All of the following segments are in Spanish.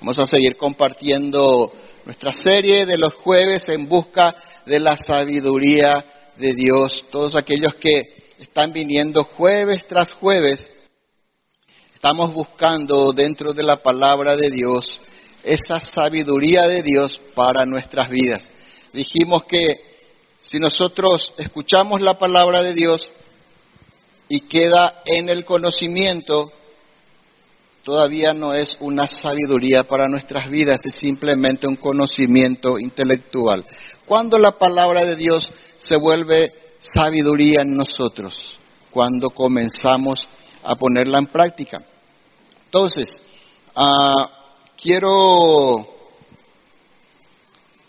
Vamos a seguir compartiendo nuestra serie de los jueves en busca de la sabiduría de Dios. Todos aquellos que están viniendo jueves tras jueves, estamos buscando dentro de la palabra de Dios esa sabiduría de Dios para nuestras vidas. Dijimos que si nosotros escuchamos la palabra de Dios y queda en el conocimiento, todavía no es una sabiduría para nuestras vidas, es simplemente un conocimiento intelectual. Cuando la palabra de Dios se vuelve sabiduría en nosotros, cuando comenzamos a ponerla en práctica. Entonces, uh, quiero,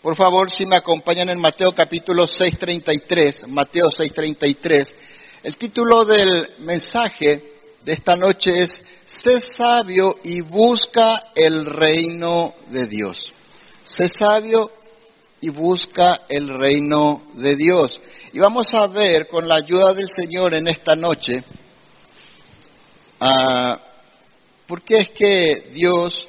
por favor, si me acompañan en Mateo capítulo 6.33, Mateo 6.33, el título del mensaje de esta noche es sé sabio y busca el reino de Dios. Sé sabio y busca el reino de Dios. Y vamos a ver con la ayuda del Señor en esta noche uh, por qué es que Dios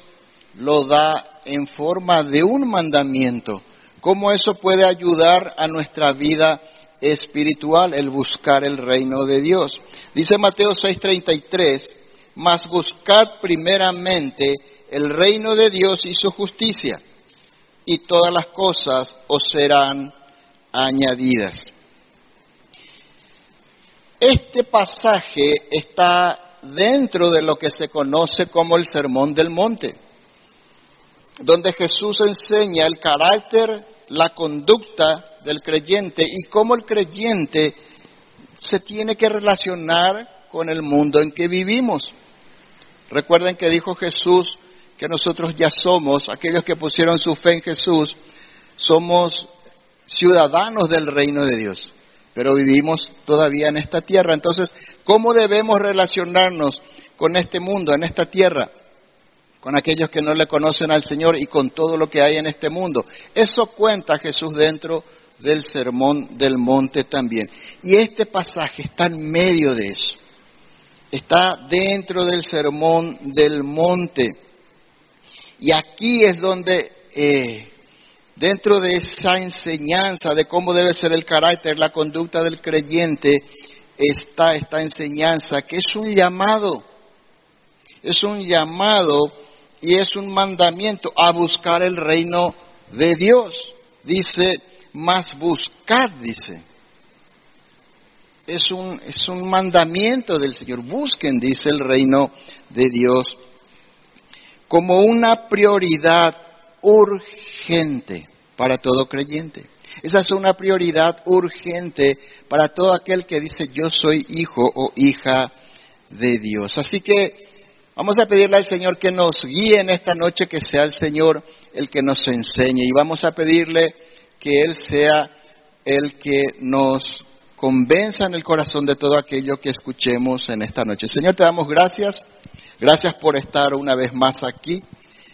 lo da en forma de un mandamiento, cómo eso puede ayudar a nuestra vida espiritual, el buscar el reino de Dios. Dice Mateo 6:33, mas buscad primeramente el reino de Dios y su justicia, y todas las cosas os serán añadidas. Este pasaje está dentro de lo que se conoce como el Sermón del Monte, donde Jesús enseña el carácter, la conducta del creyente y cómo el creyente se tiene que relacionar con el mundo en que vivimos. Recuerden que dijo Jesús que nosotros ya somos, aquellos que pusieron su fe en Jesús, somos ciudadanos del reino de Dios, pero vivimos todavía en esta tierra. Entonces, ¿cómo debemos relacionarnos con este mundo, en esta tierra? con aquellos que no le conocen al Señor y con todo lo que hay en este mundo. Eso cuenta Jesús dentro del sermón del monte también. Y este pasaje está en medio de eso está dentro del sermón del monte. Y aquí es donde, eh, dentro de esa enseñanza de cómo debe ser el carácter, la conducta del creyente, está esta enseñanza que es un llamado, es un llamado y es un mandamiento a buscar el reino de Dios. Dice, más buscad, dice es un, es un mandamiento del Señor. Busquen, dice el reino de Dios, como una prioridad urgente para todo creyente. Esa es una prioridad urgente para todo aquel que dice yo soy hijo o hija de Dios. Así que vamos a pedirle al Señor que nos guíe en esta noche, que sea el Señor el que nos enseñe y vamos a pedirle que Él sea el que nos convenza en el corazón de todo aquello que escuchemos en esta noche. Señor, te damos gracias. Gracias por estar una vez más aquí.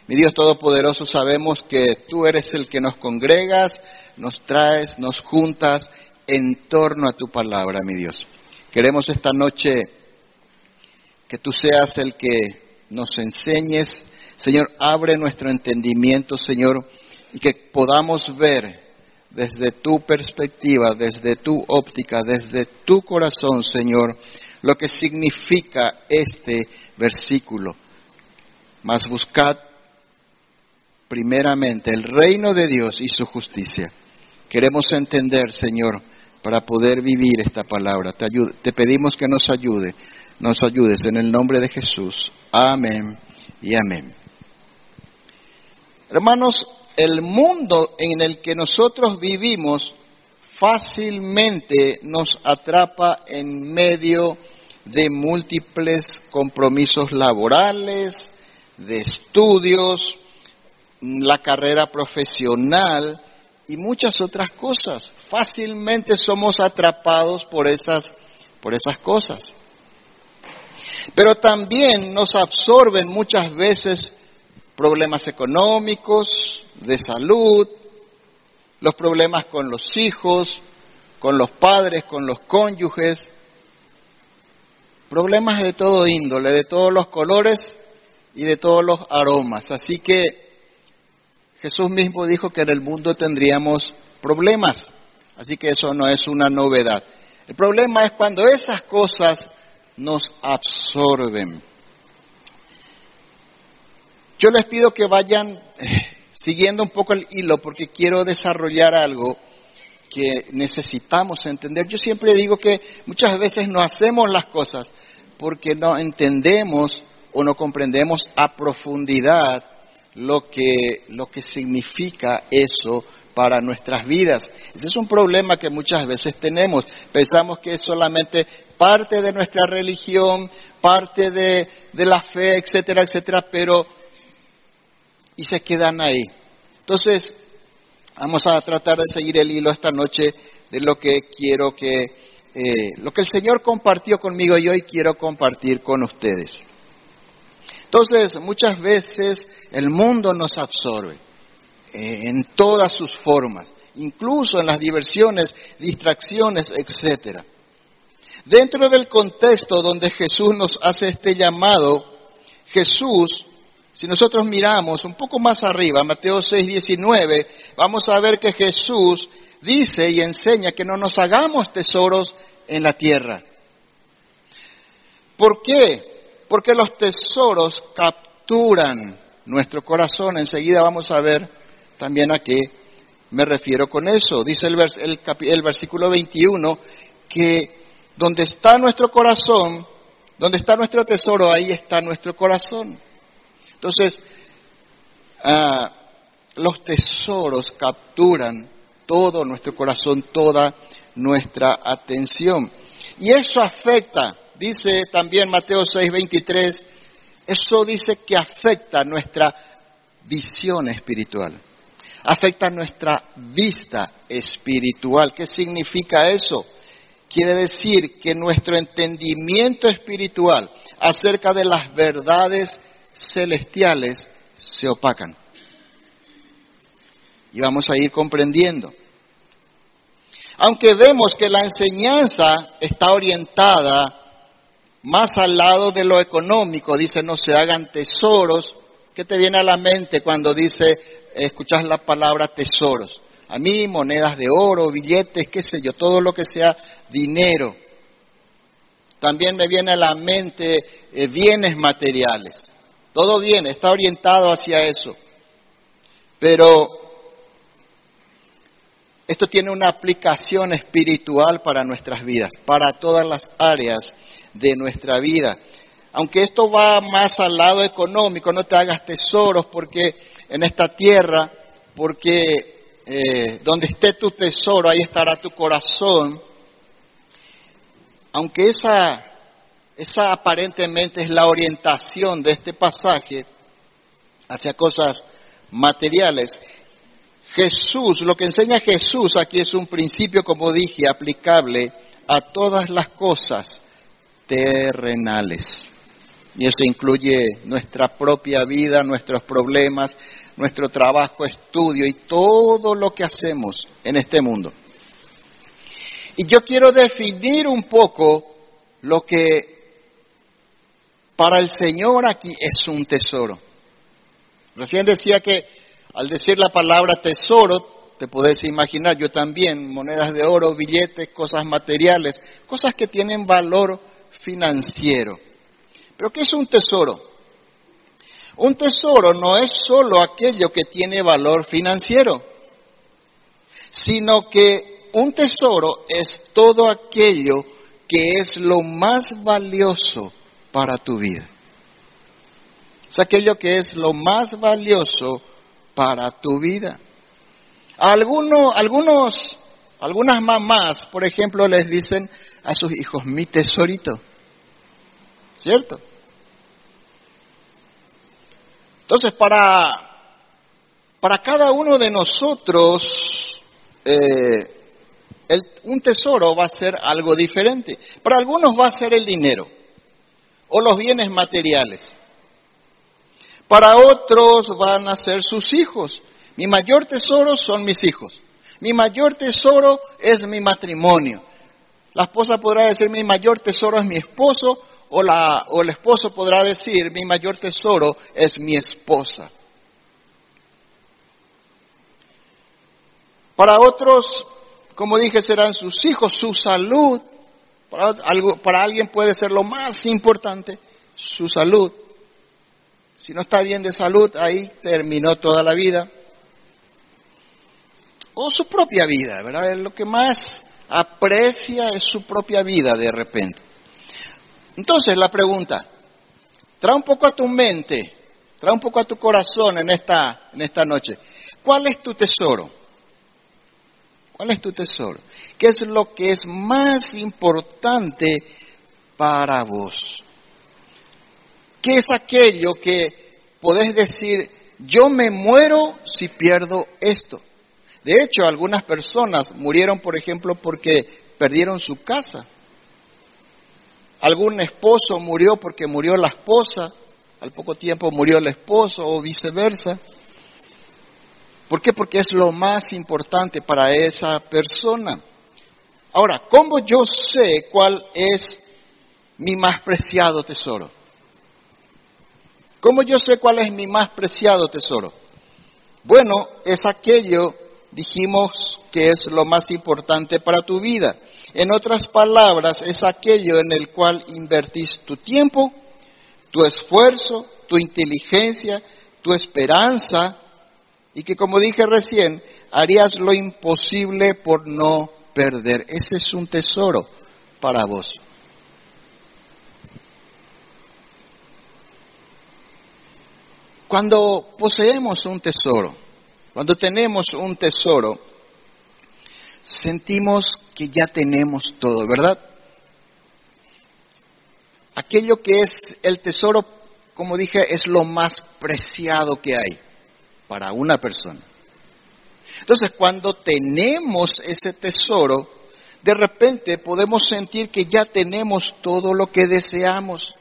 Mi Dios Todopoderoso, sabemos que tú eres el que nos congregas, nos traes, nos juntas en torno a tu palabra, mi Dios. Queremos esta noche que tú seas el que nos enseñes. Señor, abre nuestro entendimiento, Señor, y que podamos ver desde tu perspectiva, desde tu óptica, desde tu corazón, Señor, lo que significa este versículo. Mas buscad primeramente el reino de Dios y su justicia. Queremos entender, Señor, para poder vivir esta palabra. Te, te pedimos que nos ayude, nos ayudes en el nombre de Jesús. Amén y amén. Hermanos, el mundo en el que nosotros vivimos fácilmente nos atrapa en medio de múltiples compromisos laborales, de estudios, la carrera profesional y muchas otras cosas. Fácilmente somos atrapados por esas, por esas cosas. Pero también nos absorben muchas veces problemas económicos, de salud, los problemas con los hijos, con los padres, con los cónyuges, problemas de todo índole, de todos los colores y de todos los aromas. Así que Jesús mismo dijo que en el mundo tendríamos problemas. Así que eso no es una novedad. El problema es cuando esas cosas nos absorben. Yo les pido que vayan eh, siguiendo un poco el hilo porque quiero desarrollar algo que necesitamos entender. Yo siempre digo que muchas veces no hacemos las cosas porque no entendemos o no comprendemos a profundidad lo que, lo que significa eso para nuestras vidas. Ese es un problema que muchas veces tenemos. Pensamos que es solamente parte de nuestra religión, parte de, de la fe, etcétera, etcétera, pero y se quedan ahí. Entonces, vamos a tratar de seguir el hilo esta noche de lo que quiero que, eh, lo que el Señor compartió conmigo y hoy quiero compartir con ustedes. Entonces, muchas veces el mundo nos absorbe eh, en todas sus formas, incluso en las diversiones, distracciones, etcétera. Dentro del contexto donde Jesús nos hace este llamado, Jesús si nosotros miramos un poco más arriba, Mateo 6, 19, vamos a ver que Jesús dice y enseña que no nos hagamos tesoros en la tierra. ¿Por qué? Porque los tesoros capturan nuestro corazón. Enseguida vamos a ver también a qué me refiero con eso. Dice el, el versículo 21 que donde está nuestro corazón, donde está nuestro tesoro, ahí está nuestro corazón. Entonces, ah, los tesoros capturan todo nuestro corazón, toda nuestra atención. Y eso afecta, dice también Mateo 6:23, eso dice que afecta nuestra visión espiritual, afecta nuestra vista espiritual. ¿Qué significa eso? Quiere decir que nuestro entendimiento espiritual acerca de las verdades celestiales se opacan. Y vamos a ir comprendiendo. Aunque vemos que la enseñanza está orientada más al lado de lo económico, dice no se hagan tesoros, ¿qué te viene a la mente cuando dice, escuchas la palabra tesoros? A mí monedas de oro, billetes, qué sé yo, todo lo que sea dinero. También me viene a la mente eh, bienes materiales. Todo bien, está orientado hacia eso. Pero esto tiene una aplicación espiritual para nuestras vidas, para todas las áreas de nuestra vida. Aunque esto va más al lado económico, no te hagas tesoros porque en esta tierra, porque eh, donde esté tu tesoro, ahí estará tu corazón. Aunque esa esa aparentemente es la orientación de este pasaje hacia cosas materiales. Jesús, lo que enseña Jesús aquí es un principio, como dije, aplicable a todas las cosas terrenales. Y eso incluye nuestra propia vida, nuestros problemas, nuestro trabajo, estudio y todo lo que hacemos en este mundo. Y yo quiero definir un poco lo que para el Señor aquí es un tesoro. Recién decía que al decir la palabra tesoro, te puedes imaginar, yo también, monedas de oro, billetes, cosas materiales, cosas que tienen valor financiero. Pero ¿qué es un tesoro? Un tesoro no es solo aquello que tiene valor financiero, sino que un tesoro es todo aquello que es lo más valioso para tu vida. Es aquello que es lo más valioso para tu vida. algunos, algunos, algunas mamás, por ejemplo, les dicen a sus hijos, mi tesorito. ¿Cierto? Entonces, para, para cada uno de nosotros, eh, un tesoro va a ser algo diferente. Para algunos va a ser el dinero o los bienes materiales. Para otros van a ser sus hijos. Mi mayor tesoro son mis hijos. Mi mayor tesoro es mi matrimonio. La esposa podrá decir mi mayor tesoro es mi esposo o, la, o el esposo podrá decir, mi mayor tesoro es mi esposa. Para otros, como dije, serán sus hijos, su salud. Para, para alguien puede ser lo más importante, su salud. Si no está bien de salud, ahí terminó toda la vida. O su propia vida, ¿verdad? Lo que más aprecia es su propia vida de repente. Entonces la pregunta, trae un poco a tu mente, trae un poco a tu corazón en esta, en esta noche. ¿Cuál es tu tesoro? ¿Cuál es tu tesoro? ¿Qué es lo que es más importante para vos? ¿Qué es aquello que podés decir, yo me muero si pierdo esto? De hecho, algunas personas murieron, por ejemplo, porque perdieron su casa. Algún esposo murió porque murió la esposa, al poco tiempo murió el esposo o viceversa. ¿Por qué? Porque es lo más importante para esa persona. Ahora, ¿cómo yo sé cuál es mi más preciado tesoro? ¿Cómo yo sé cuál es mi más preciado tesoro? Bueno, es aquello, dijimos, que es lo más importante para tu vida. En otras palabras, es aquello en el cual invertís tu tiempo, tu esfuerzo, tu inteligencia, tu esperanza, y que como dije recién, harías lo imposible por no perder. Ese es un tesoro para vos. Cuando poseemos un tesoro, cuando tenemos un tesoro, sentimos que ya tenemos todo, ¿verdad? Aquello que es el tesoro, como dije, es lo más preciado que hay para una persona. Entonces, cuando tenemos ese tesoro, de repente podemos sentir que ya tenemos todo lo que deseamos.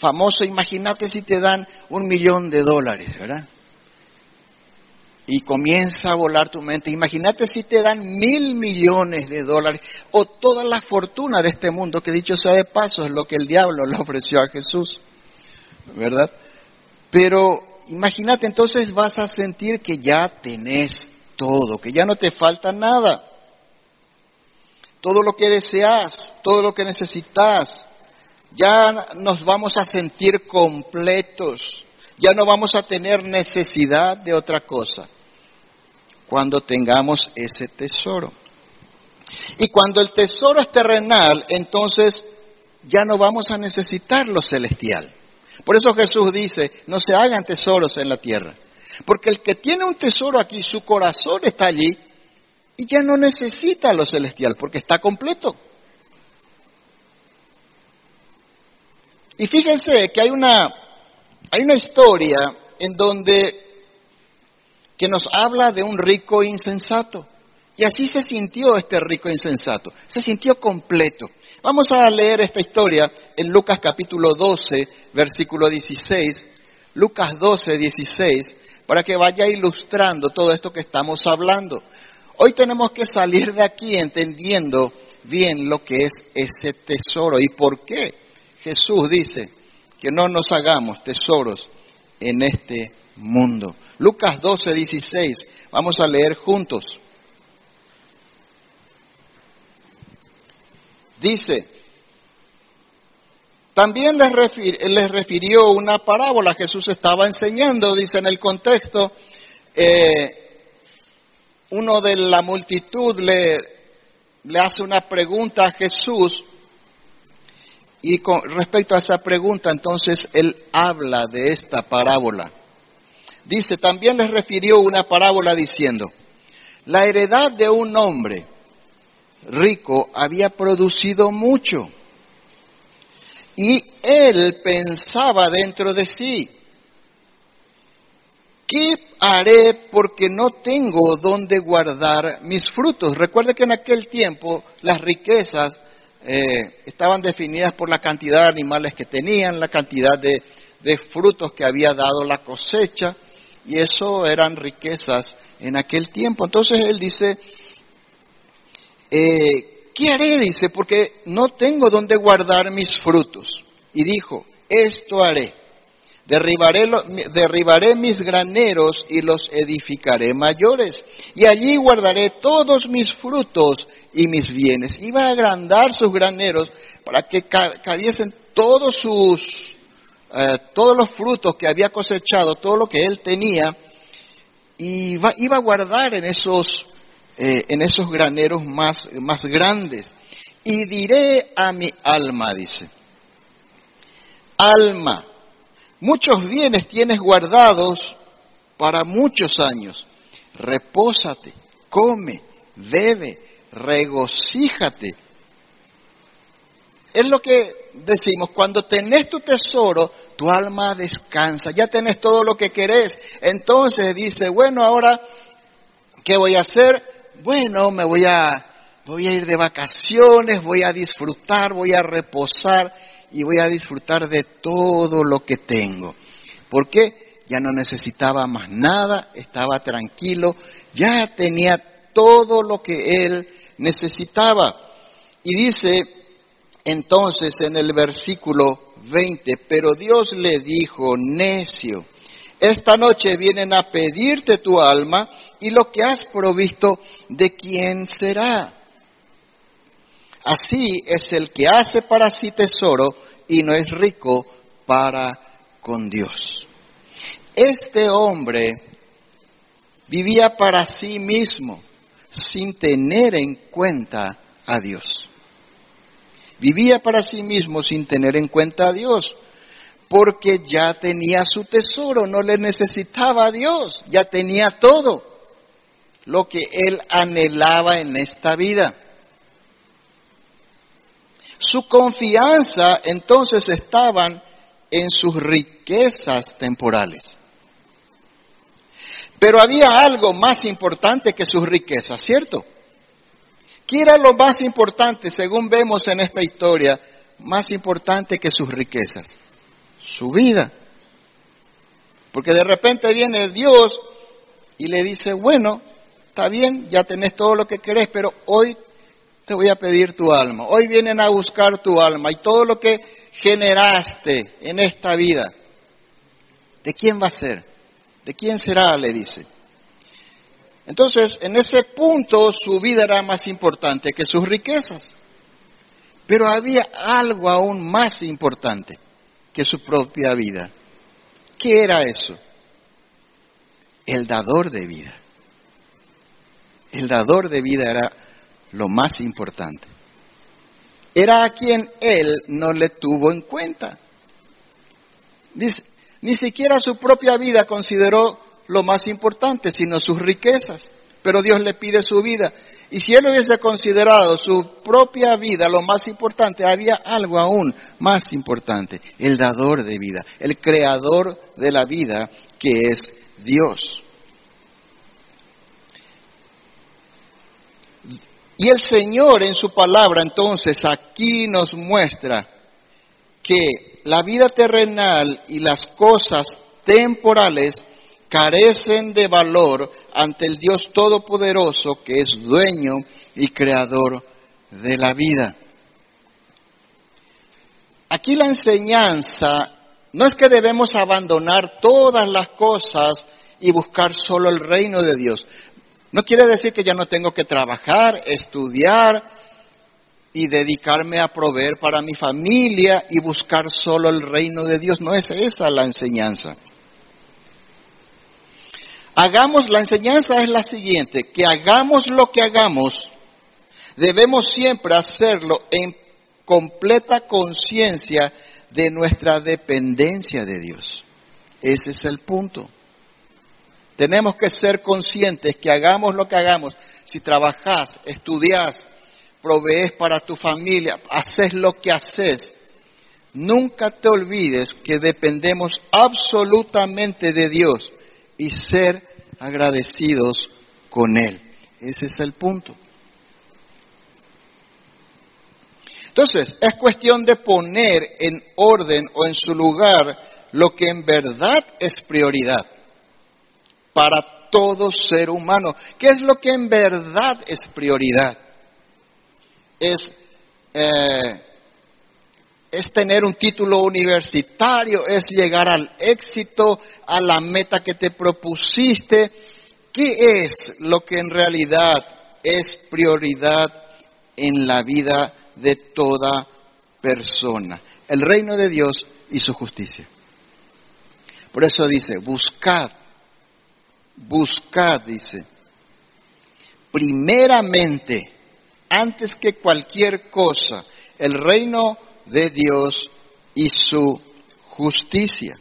Famoso, imagínate si te dan un millón de dólares, ¿verdad? Y comienza a volar tu mente. Imagínate si te dan mil millones de dólares o toda la fortuna de este mundo, que dicho sea de paso es lo que el diablo le ofreció a Jesús, ¿verdad? Pero imagínate entonces vas a sentir que ya tenés todo, que ya no te falta nada. Todo lo que deseas, todo lo que necesitas, ya nos vamos a sentir completos, ya no vamos a tener necesidad de otra cosa cuando tengamos ese tesoro. Y cuando el tesoro es terrenal, entonces ya no vamos a necesitar lo celestial. Por eso Jesús dice, no se hagan tesoros en la tierra. Porque el que tiene un tesoro aquí, su corazón está allí y ya no necesita lo celestial porque está completo. Y fíjense que hay una, hay una historia en donde que nos habla de un rico insensato. Y así se sintió este rico insensato, se sintió completo. Vamos a leer esta historia en Lucas capítulo 12, versículo 16. Lucas 12, 16, para que vaya ilustrando todo esto que estamos hablando. Hoy tenemos que salir de aquí entendiendo bien lo que es ese tesoro y por qué Jesús dice que no nos hagamos tesoros en este mundo. Lucas 12, 16, vamos a leer juntos. Dice, también les, refirió una parábola, Jesús estaba enseñando, dice en el contexto, eh, uno de la multitud le, hace una pregunta a Jesús y con respecto a esa pregunta entonces él habla de esta parábola. Dice, también les refirió una parábola diciendo, la heredad de un hombre rico había producido mucho. Y él pensaba dentro de sí, ¿qué haré porque no tengo donde guardar mis frutos? Recuerde que en aquel tiempo las riquezas eh, estaban definidas por la cantidad de animales que tenían, la cantidad de frutos que había dado la cosecha, y eso eran riquezas en aquel tiempo. Entonces él dice, eh, ¿qué haré? Dice, porque no tengo donde guardar mis frutos. Y dijo, esto haré. Derribaré, derribaré, mis graneros y los edificaré mayores, y allí guardaré todos mis frutos y mis bienes. Iba a agrandar sus graneros para que cabiesen todos sus, eh, todos los frutos que había cosechado, todo lo que él tenía, y iba, iba a guardar en esos, eh, en esos graneros más, más grandes. Y diré a mi alma, dice, alma, muchos bienes tienes guardados para muchos años. Repósate, come, bebe, regocíjate. Es lo que decimos, cuando tenés tu tesoro, tu alma descansa, ya tenés todo lo que querés. Entonces dice, bueno, ahora, ¿qué voy a hacer? Bueno, me voy a, voy a ir de vacaciones, voy a disfrutar, voy a reposar y voy a disfrutar de todo lo que tengo. ¿Por qué? Ya no necesitaba más nada, estaba tranquilo, ya tenía todo lo que él necesitaba. Y dice entonces en el versículo 20, pero Dios le dijo, necio, esta noche vienen a pedirte tu alma y lo que has provisto, ¿de quién será? Así es el que hace para sí tesoro y no es rico para con Dios. Este hombre vivía para sí mismo sin tener en cuenta a Dios. Vivía para sí mismo sin tener en cuenta a Dios, porque ya tenía su tesoro, no le necesitaba a Dios, ya tenía todo lo que él anhelaba en esta vida. Su confianza entonces estaban en sus riquezas temporales. Pero había algo más importante que sus riquezas, ¿cierto? ¿Qué era lo más importante, según vemos en esta historia, más importante que sus riquezas? Su vida. Porque de repente viene Dios y le dice, bueno, está bien, ya tenés todo lo que querés, pero hoy te voy a pedir tu alma. Hoy vienen a buscar tu alma y todo lo que generaste en esta vida, ¿de quién va a ser? ¿De quién será? le dice. Entonces, en ese punto su vida era más importante que sus riquezas. Pero había algo aún más importante que su propia vida. ¿Qué era eso? El dador de vida. El dador de vida era lo más importante. Era a quien él no le tuvo en cuenta. ni siquiera su propia vida consideró lo más importante, sino sus riquezas. Pero Dios le pide su vida. Y si él hubiese considerado su propia vida lo más importante, había algo aún más importante, el dador de vida, el creador de la vida, que es Dios. Y el Señor en su palabra entonces aquí nos muestra que la vida terrenal y las cosas temporales carecen de valor ante el Dios Todopoderoso que es dueño y creador de la vida. Aquí la enseñanza no es que debemos abandonar todas las cosas y buscar solo el reino de Dios. No quiere decir que ya no tengo que trabajar, estudiar y dedicarme a proveer para mi familia y buscar solo el reino de Dios. No es esa la enseñanza. Hagamos, la enseñanza es la siguiente, que hagamos lo que hagamos, debemos siempre hacerlo en completa conciencia de nuestra dependencia de Dios. Ese es el punto. Tenemos que ser conscientes que hagamos lo que hagamos. Si trabajás, estudiás, provees para tu familia, haces lo que haces, nunca te olvides que dependemos absolutamente de Dios y ser agradecidos con Él. Ese es el punto. Entonces, es cuestión de poner en orden o en su lugar lo que en verdad es prioridad para todo ser humano. ¿Qué es lo que en verdad es prioridad? es, eh, es tener un título universitario, es llegar al éxito, a la meta que te propusiste. ¿Qué es lo que en realidad es prioridad en la vida de toda persona? El reino de Dios y su justicia. Por eso dice, buscad, buscad, dice, primeramente, antes que cualquier cosa, el reino de Dios y su justicia.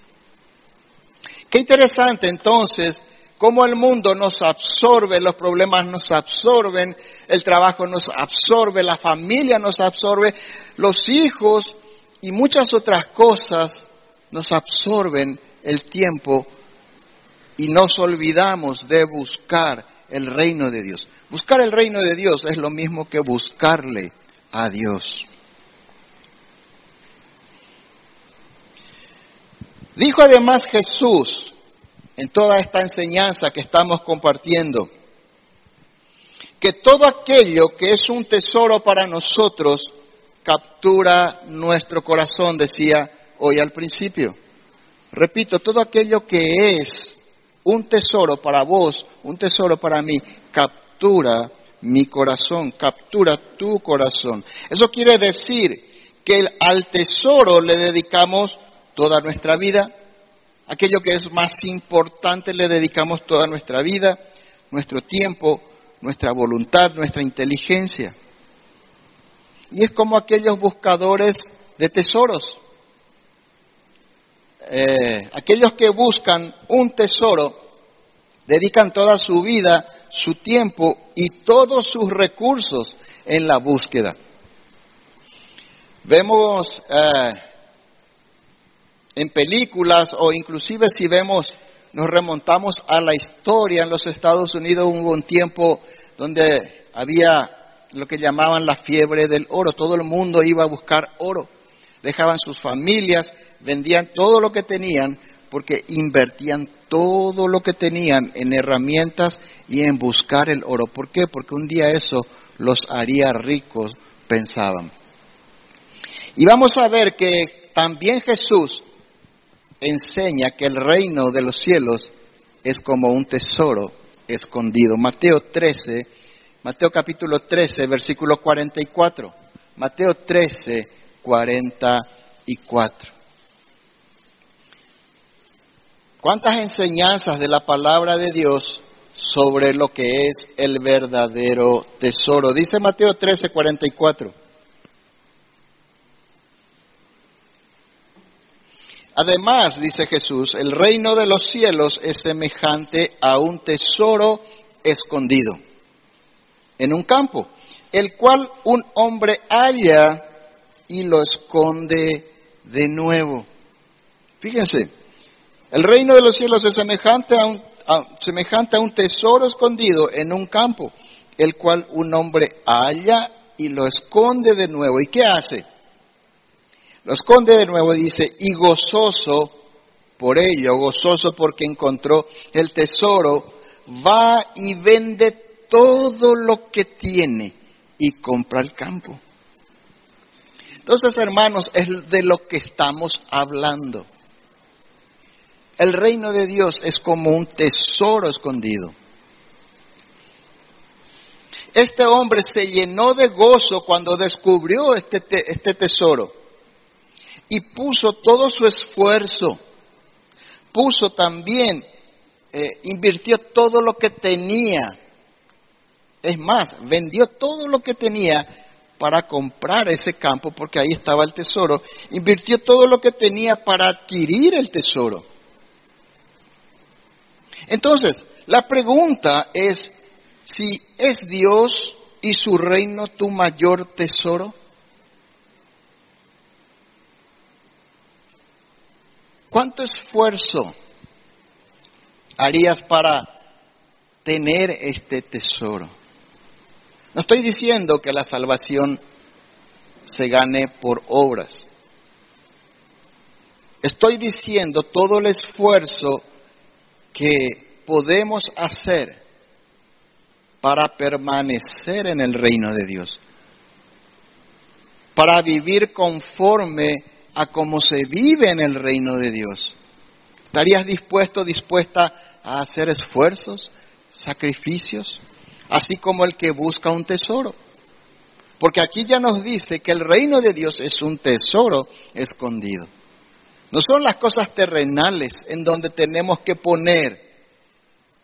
Qué interesante entonces cómo el mundo nos absorbe, los problemas nos absorben, el trabajo nos absorbe, la familia nos absorbe, los hijos y muchas otras cosas nos absorben el tiempo y nos olvidamos de buscar el reino de Dios. Buscar el reino de Dios es lo mismo que buscarle a Dios. Dijo además Jesús en toda esta enseñanza que estamos compartiendo, que todo aquello que es un tesoro para nosotros captura nuestro corazón, decía hoy al principio. Repito, todo aquello que es un tesoro para vos, un tesoro para mí, captura mi corazón, captura tu corazón. Eso quiere decir que al tesoro le dedicamos toda nuestra vida, aquello que es más importante le dedicamos toda nuestra vida, nuestro tiempo, nuestra voluntad, nuestra inteligencia. Y es como aquellos buscadores de tesoros. Eh, aquellos que buscan un tesoro dedican toda su vida, su tiempo y todos sus recursos en la búsqueda. Vemos eh, en películas o inclusive si vemos, nos remontamos a la historia en los Estados Unidos, hubo un tiempo donde había lo que llamaban la fiebre del oro, todo el mundo iba a buscar oro, dejaban sus familias, vendían todo lo que tenían porque invertían todo lo que tenían en herramientas y en buscar el oro. ¿Por qué? Porque un día eso los haría ricos, pensaban. Y vamos a ver que también Jesús enseña que el reino de los cielos es como un tesoro escondido. Mateo 13, Mateo capítulo 13, versículo 44. Mateo 13, 44. ¿Cuántas enseñanzas de la palabra de Dios sobre lo que es el verdadero tesoro? Dice Mateo 13, 44. Además, dice Jesús, el reino de los cielos es semejante a un tesoro escondido en un campo, el cual un hombre halla y lo esconde de nuevo. Fíjense, el reino de los cielos es semejante a, un, semejante a un tesoro escondido en un campo, el cual un hombre halla y lo esconde de nuevo. ¿Y qué hace? Lo esconde de nuevo, dice, y gozoso por ello, gozoso porque encontró el tesoro, va y vende todo lo que tiene y compra el campo. Entonces, hermanos, es de lo que estamos hablando. El reino de Dios es como un tesoro escondido. Este hombre se llenó de gozo cuando descubrió este, este tesoro y puso todo su esfuerzo, puso también, eh, invirtió todo lo que tenía. Es más, vendió todo lo que tenía para comprar ese campo porque ahí estaba el tesoro. Invirtió todo lo que tenía para adquirir el tesoro. Entonces, la pregunta es si es Dios y su reino tu mayor tesoro. ¿Cuánto esfuerzo harías para tener este tesoro? No estoy diciendo que la salvación se gane por obras. Estoy diciendo todo el esfuerzo que podemos hacer para permanecer en el reino de Dios. para vivir conforme a cómo se vive en el reino de Dios? ¿Estarías dispuesto, dispuesta a hacer esfuerzos, sacrificios, así como el que busca un tesoro? Porque aquí ya nos dice que el reino de Dios es un tesoro escondido. No son las cosas terrenales en donde tenemos que poner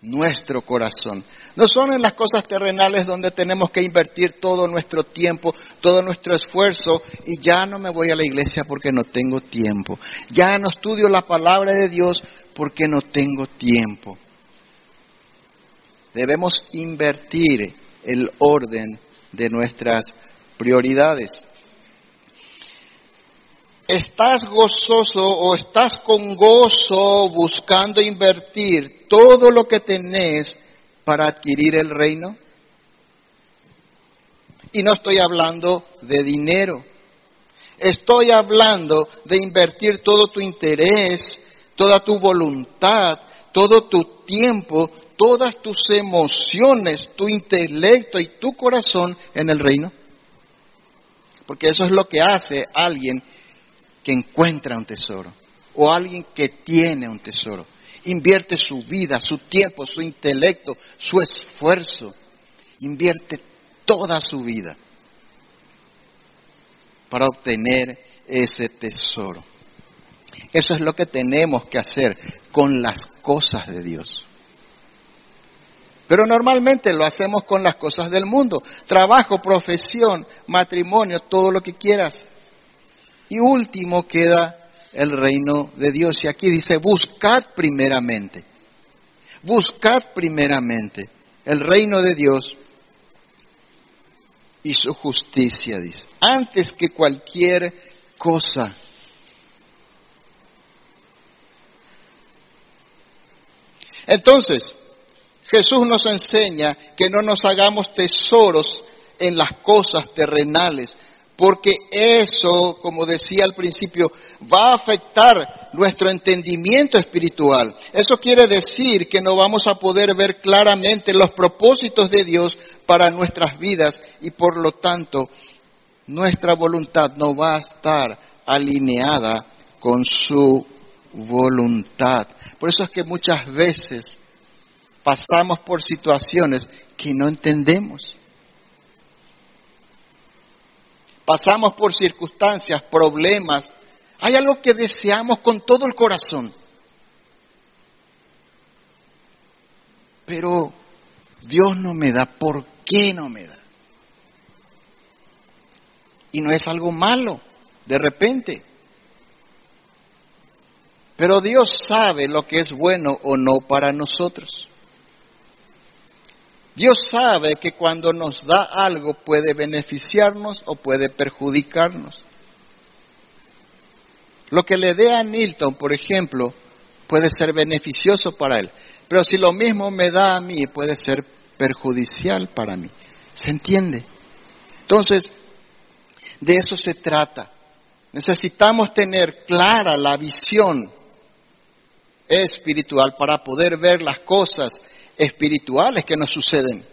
nuestro corazón. No son en las cosas terrenales donde tenemos que invertir todo nuestro tiempo, todo nuestro esfuerzo y ya no me voy a la iglesia porque no tengo tiempo. Ya no estudio la palabra de Dios porque no tengo tiempo. Debemos invertir el orden de nuestras prioridades. ¿Estás gozoso o estás con gozo buscando invertir todo lo que tenés para adquirir el reino? Y no estoy hablando de dinero. Estoy hablando de invertir todo tu interés, toda tu voluntad, todo tu tiempo, todas tus emociones, tu intelecto y tu corazón en el reino. Porque eso es lo que hace alguien que encuentra un tesoro o alguien que tiene un tesoro. Invierte su vida, su tiempo, su intelecto, su esfuerzo. Invierte toda su vida para obtener ese tesoro. Eso es lo que tenemos que hacer con las cosas de Dios. Pero normalmente lo hacemos con las cosas del mundo. Trabajo, profesión, matrimonio, todo lo que quieras. Y último queda el reino de Dios. Y aquí dice, buscad primeramente. Buscad primeramente el reino de Dios y su justicia, dice. Antes que cualquier cosa. Entonces, Jesús nos enseña que no nos hagamos tesoros en las cosas terrenales, porque eso, como decía al principio, va a afectar nuestro entendimiento espiritual. Eso quiere decir que no vamos a poder ver claramente los propósitos de Dios para nuestras vidas y por lo tanto nuestra voluntad no va a estar alineada con su voluntad. Por eso es que muchas veces pasamos por situaciones que no entendemos. Pasamos por circunstancias, problemas. Hay algo que deseamos con todo el corazón. Pero Dios no me da. ¿Por qué no me da? Y no es algo malo, de repente. Pero Dios sabe lo que es bueno o no para nosotros. Dios sabe que cuando nos da algo puede beneficiarnos o puede perjudicarnos. Lo que le dé a Milton, por ejemplo, puede ser beneficioso para él, pero si lo mismo me da a mí, puede ser perjudicial para mí. ¿Se entiende? Entonces, de eso se trata. Necesitamos tener clara la visión espiritual para poder ver las cosas espirituales que nos suceden.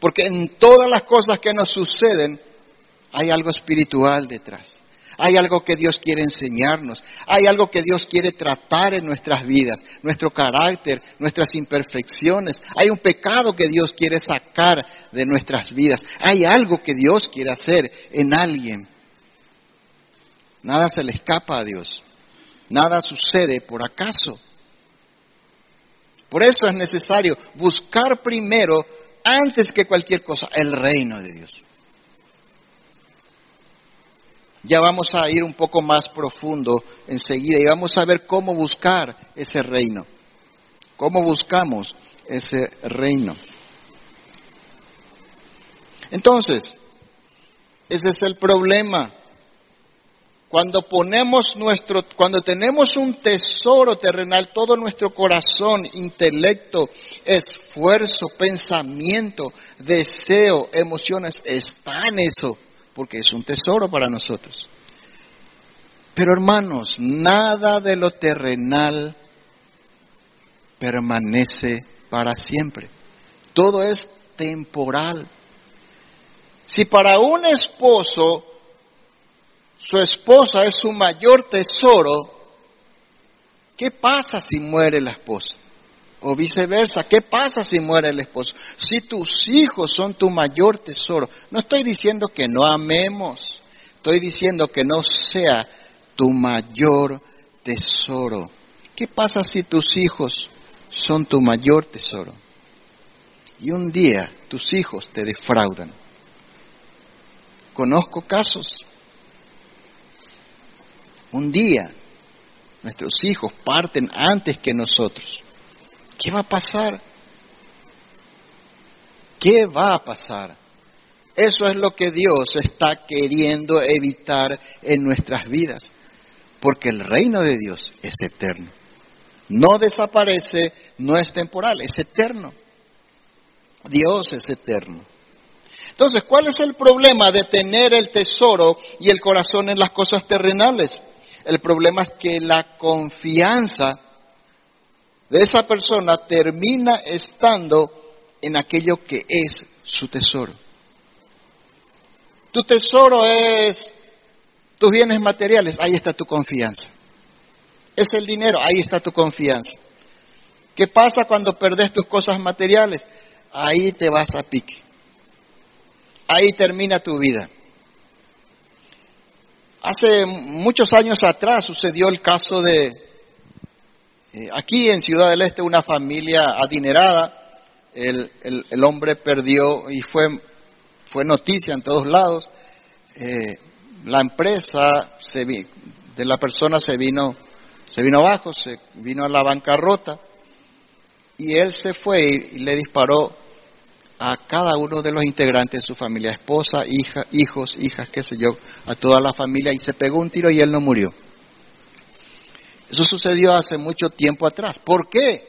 Porque en todas las cosas que nos suceden hay algo espiritual detrás. Hay algo que Dios quiere enseñarnos. Hay algo que Dios quiere tratar en nuestras vidas, nuestro carácter, nuestras imperfecciones. Hay un pecado que Dios quiere sacar de nuestras vidas. Hay algo que Dios quiere hacer en alguien. Nada se le escapa a Dios. Nada sucede por acaso. Por eso es necesario buscar primero, antes que cualquier cosa, el reino de Dios. Ya vamos a ir un poco más profundo enseguida y vamos a ver cómo buscar ese reino. ¿Cómo buscamos ese reino? Entonces, ese es el problema. Cuando ponemos nuestro, cuando tenemos un tesoro terrenal, todo nuestro corazón, intelecto, esfuerzo, pensamiento, deseo, emociones, está en eso, porque es un tesoro para nosotros. Pero hermanos, nada de lo terrenal permanece para siempre. Todo es temporal. Si para un esposo su esposa es su mayor tesoro, ¿qué pasa si muere la esposa? O viceversa, ¿qué pasa si muere el esposo? Si tus hijos son tu mayor tesoro, no estoy diciendo que no amemos, estoy diciendo que no sea tu mayor tesoro. ¿Qué pasa si tus hijos son tu mayor tesoro? Y un día tus hijos te defraudan. Conozco casos. Un día nuestros hijos parten antes que nosotros. ¿Qué va a pasar? ¿Qué va a pasar? Eso es lo que Dios está queriendo evitar en nuestras vidas, porque el reino de Dios es eterno. No desaparece, no es temporal, es eterno. Dios es eterno. Entonces, ¿cuál es el problema de tener el tesoro y el corazón en las cosas terrenales? El problema es que la confianza de esa persona termina estando en aquello que es su tesoro. Tu tesoro es tus bienes materiales, ahí está tu confianza. Es el dinero, ahí está tu confianza. ¿Qué pasa cuando perdes tus cosas materiales? Ahí te vas a pique. Ahí termina tu vida. Hace muchos años atrás sucedió el caso de, eh, aquí en Ciudad del Este una familia adinerada, el, el, hombre perdió y fue, fue noticia en todos lados, eh, la empresa se de la persona se vino, se vino abajo, se vino a la bancarrota y él se fue y, le disparó a cada uno de los integrantes de su familia, esposa, hija, hijos, hijas, qué sé yo, a toda la familia y se pegó un tiro y él no murió. Eso sucedió hace mucho tiempo atrás. ¿Por qué?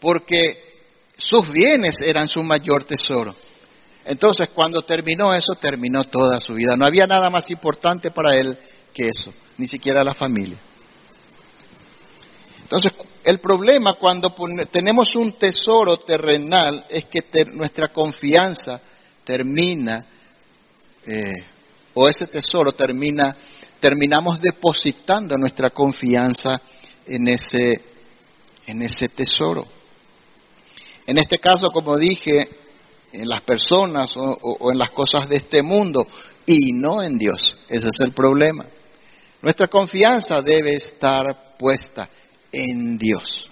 Porque sus bienes eran su mayor tesoro. Entonces, cuando terminó eso, terminó toda su vida. No había nada más importante para él que eso, ni siquiera la familia. Entonces, el problema cuando tenemos un tesoro terrenal es que nuestra confianza termina, eh, o ese tesoro termina, terminamos depositando nuestra confianza en ese, en ese tesoro. En este caso, como dije, en las personas o, en las cosas de este mundo y no en Dios. Ese es el problema. Nuestra confianza debe estar puesta en Dios.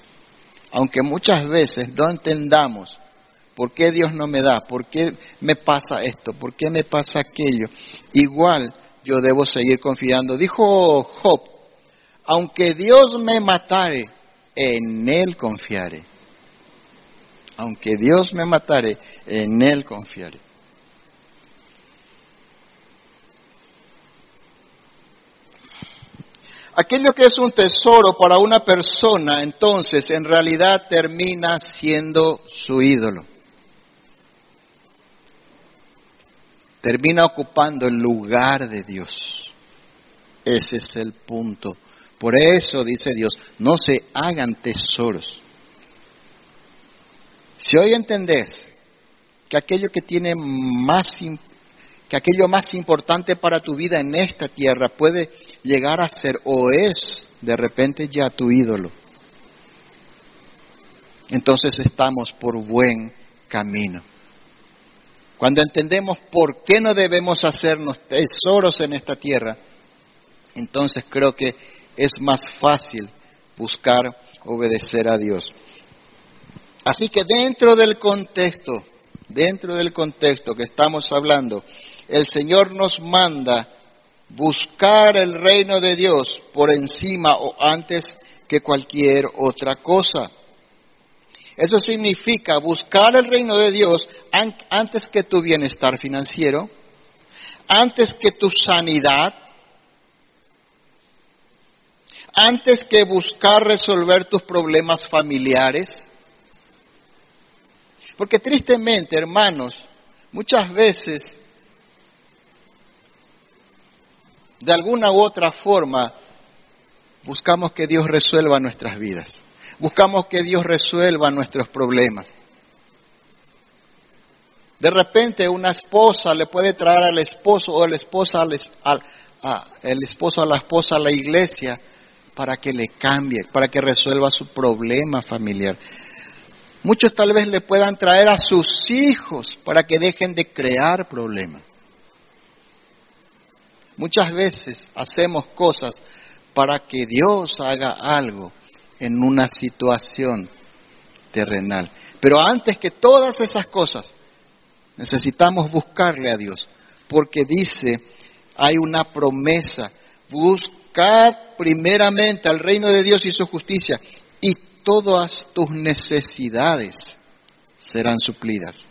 Aunque muchas veces no entendamos por qué Dios no me da, por qué me pasa esto, por qué me pasa aquello, igual yo debo seguir confiando. Dijo Job, aunque Dios me matare, en Él confiaré. Aunque Dios me matare, en Él confiaré. Aquello que es un tesoro para una persona, entonces, en realidad termina siendo su ídolo. Termina ocupando el lugar de Dios. Ese es el punto por eso dice Dios, no se hagan tesoros. Si hoy entendés que aquello que tiene más que aquello más importante para tu vida en esta tierra puede llegar a ser o es de repente ya tu ídolo. Entonces estamos por buen camino. Cuando entendemos por qué no debemos hacernos tesoros en esta tierra, entonces creo que es más fácil buscar obedecer a Dios. Así que dentro del contexto, dentro del contexto que estamos hablando, el Señor nos manda buscar el reino de Dios por encima o antes que cualquier otra cosa. Eso significa buscar el reino de Dios antes que tu bienestar financiero, antes que tu sanidad, antes que buscar resolver tus problemas familiares? Porque tristemente, hermanos, muchas veces, de alguna u otra forma, buscamos que Dios resuelva nuestras vidas. Buscamos que Dios resuelva nuestros problemas. De repente una esposa le puede traer al esposo o la esposa al, el esposo a la esposa a la iglesia para que le cambie, para que resuelva su problema familiar. Muchos tal vez le puedan traer a sus hijos para que dejen de crear problemas. Muchas veces hacemos cosas para que Dios haga algo en una situación terrenal. Pero antes que todas esas cosas, necesitamos buscarle a Dios, porque dice, hay una promesa, buscad primeramente al reino de Dios y su justicia, y todas tus necesidades serán suplidas.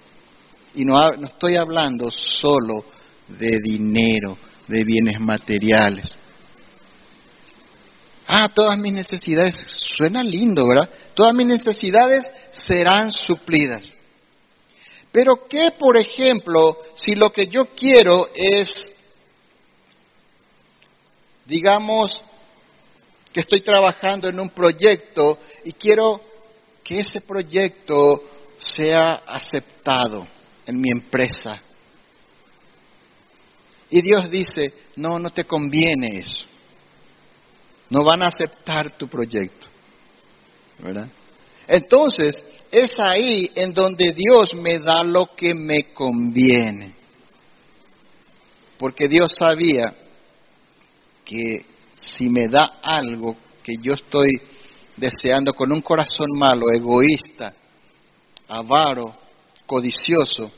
Y no, no estoy hablando solo de dinero, de bienes materiales. Ah, todas mis necesidades, suena lindo, ¿verdad? Todas mis necesidades serán suplidas. Pero ¿qué, por ejemplo, si lo que yo quiero es, digamos, que estoy trabajando en un proyecto y quiero que ese proyecto sea aceptado en mi empresa? Y Dios dice, no, no te conviene eso. No van a aceptar tu proyecto. ¿Verdad? Entonces, es ahí en donde Dios me da lo que me conviene. Porque Dios sabía que si me da algo que yo estoy deseando con un corazón malo, egoísta, avaro, codicioso,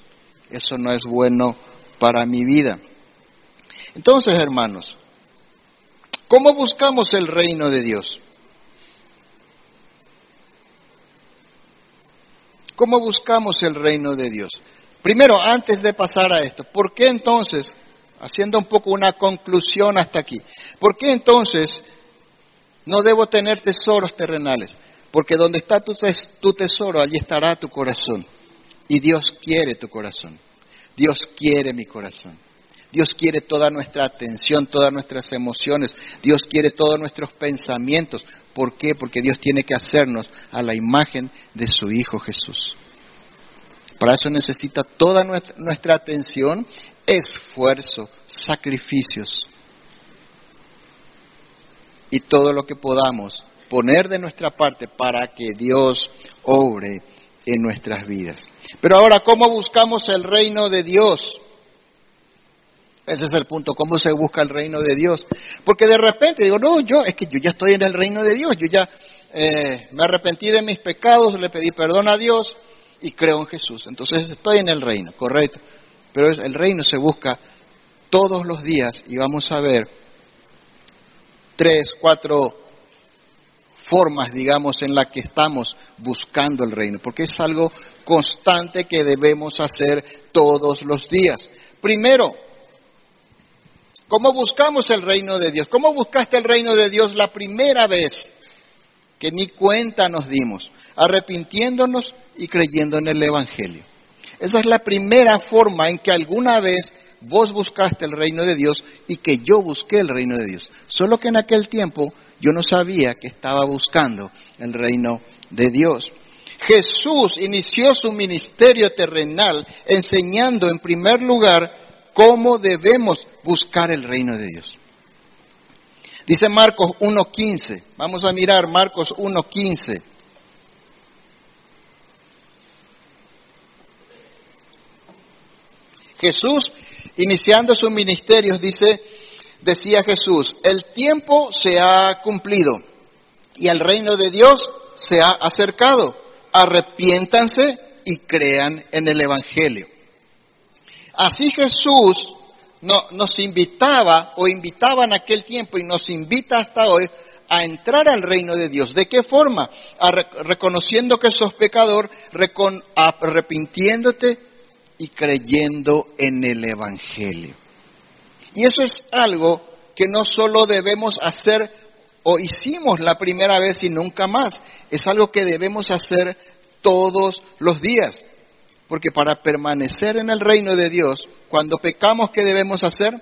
eso no es bueno para mi vida. Entonces, hermanos, ¿cómo buscamos el reino de Dios? ¿Cómo buscamos el reino de Dios? Primero, antes de pasar a esto, ¿por qué entonces, haciendo un poco una conclusión hasta aquí, ¿por qué entonces no debo tener tesoros terrenales? Porque donde está tu, tu tesoro, allí estará tu corazón. Y Dios quiere tu corazón. Dios quiere mi corazón. Dios quiere toda nuestra atención, todas nuestras emociones. Dios quiere todos nuestros pensamientos. ¿Por qué? Porque Dios tiene que hacernos a la imagen de su Hijo Jesús. Para eso necesita toda nuestra atención, esfuerzo, sacrificios y todo lo que podamos poner de nuestra parte para que Dios obre en nuestras vidas. Pero ahora, ¿cómo buscamos el reino de Dios? Ese es el punto, cómo se busca el reino de Dios. Porque de repente digo, no, yo, es que yo ya estoy en el reino de Dios, yo ya eh, me arrepentí de mis pecados, le pedí perdón a Dios y creo en Jesús. Entonces estoy en el reino, correcto. Pero el reino se busca todos los días y vamos a ver tres, cuatro formas, digamos, en las que estamos buscando el reino, porque es algo constante que debemos hacer todos los días. Primero, ¿Cómo buscamos el reino de Dios? ¿Cómo buscaste el reino de Dios la primera vez que ni cuenta nos dimos? Arrepintiéndonos y creyendo en el Evangelio. Esa es la primera forma en que alguna vez vos buscaste el reino de Dios y que yo busqué el reino de Dios. Solo que en aquel tiempo yo no sabía que estaba buscando el reino de Dios. Jesús inició su ministerio terrenal enseñando en primer lugar cómo debemos buscar el reino de Dios. Dice Marcos 1.15, vamos a mirar Marcos 1.15. Jesús, iniciando sus ministerios, dice, decía Jesús, el tiempo se ha cumplido y el reino de Dios se ha acercado. Arrepiéntanse y crean en el Evangelio. Así Jesús nos invitaba o invitaba en aquel tiempo y nos invita hasta hoy a entrar al reino de Dios. ¿De qué forma? reconociendo que sos pecador, arrepintiéndote y creyendo en el Evangelio. Y eso es algo que no solo debemos hacer o hicimos la primera vez y nunca más, es algo que debemos hacer todos los días. Porque para permanecer en el reino de Dios, cuando pecamos, ¿qué debemos hacer?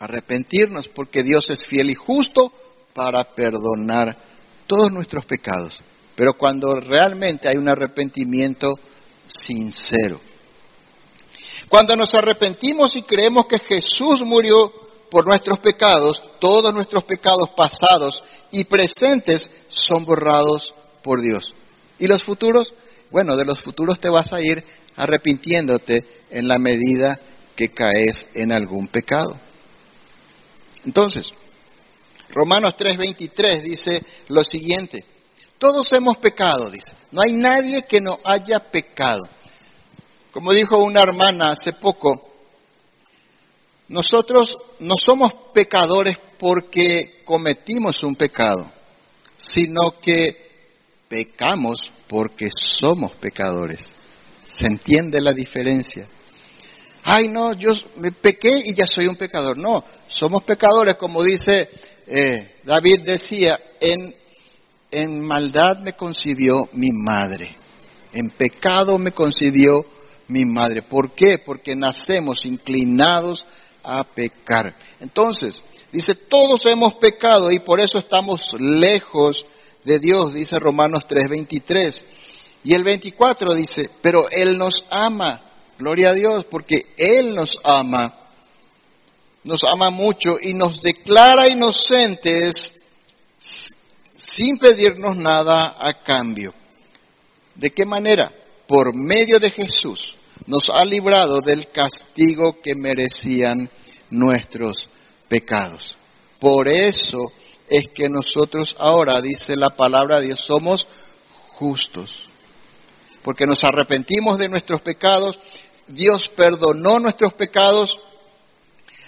Arrepentirnos, porque Dios es fiel y justo para perdonar todos nuestros pecados. Pero cuando realmente hay un arrepentimiento sincero. Cuando nos arrepentimos y creemos que Jesús murió por nuestros pecados, todos nuestros pecados pasados y presentes son borrados por Dios. ¿Y los futuros? Bueno, de los futuros te vas a ir arrepintiéndote en la medida que caes en algún pecado. Entonces, Romanos 3:23 dice lo siguiente, todos hemos pecado, dice, no hay nadie que no haya pecado. Como dijo una hermana hace poco, nosotros no somos pecadores porque cometimos un pecado, sino que pecamos porque somos pecadores. ¿Se entiende la diferencia? Ay, no, yo me pequé y ya soy un pecador. No, somos pecadores, como dice eh, David decía, en, en maldad me concibió mi madre, en pecado me concibió mi madre. ¿Por qué? Porque nacemos inclinados a pecar. Entonces, dice, todos hemos pecado y por eso estamos lejos de Dios, dice Romanos 3:23. Y el 24 dice, pero Él nos ama, gloria a Dios, porque Él nos ama, nos ama mucho y nos declara inocentes sin pedirnos nada a cambio. ¿De qué manera? Por medio de Jesús nos ha librado del castigo que merecían nuestros pecados. Por eso es que nosotros ahora, dice la palabra de Dios, somos justos. Porque nos arrepentimos de nuestros pecados, Dios perdonó nuestros pecados,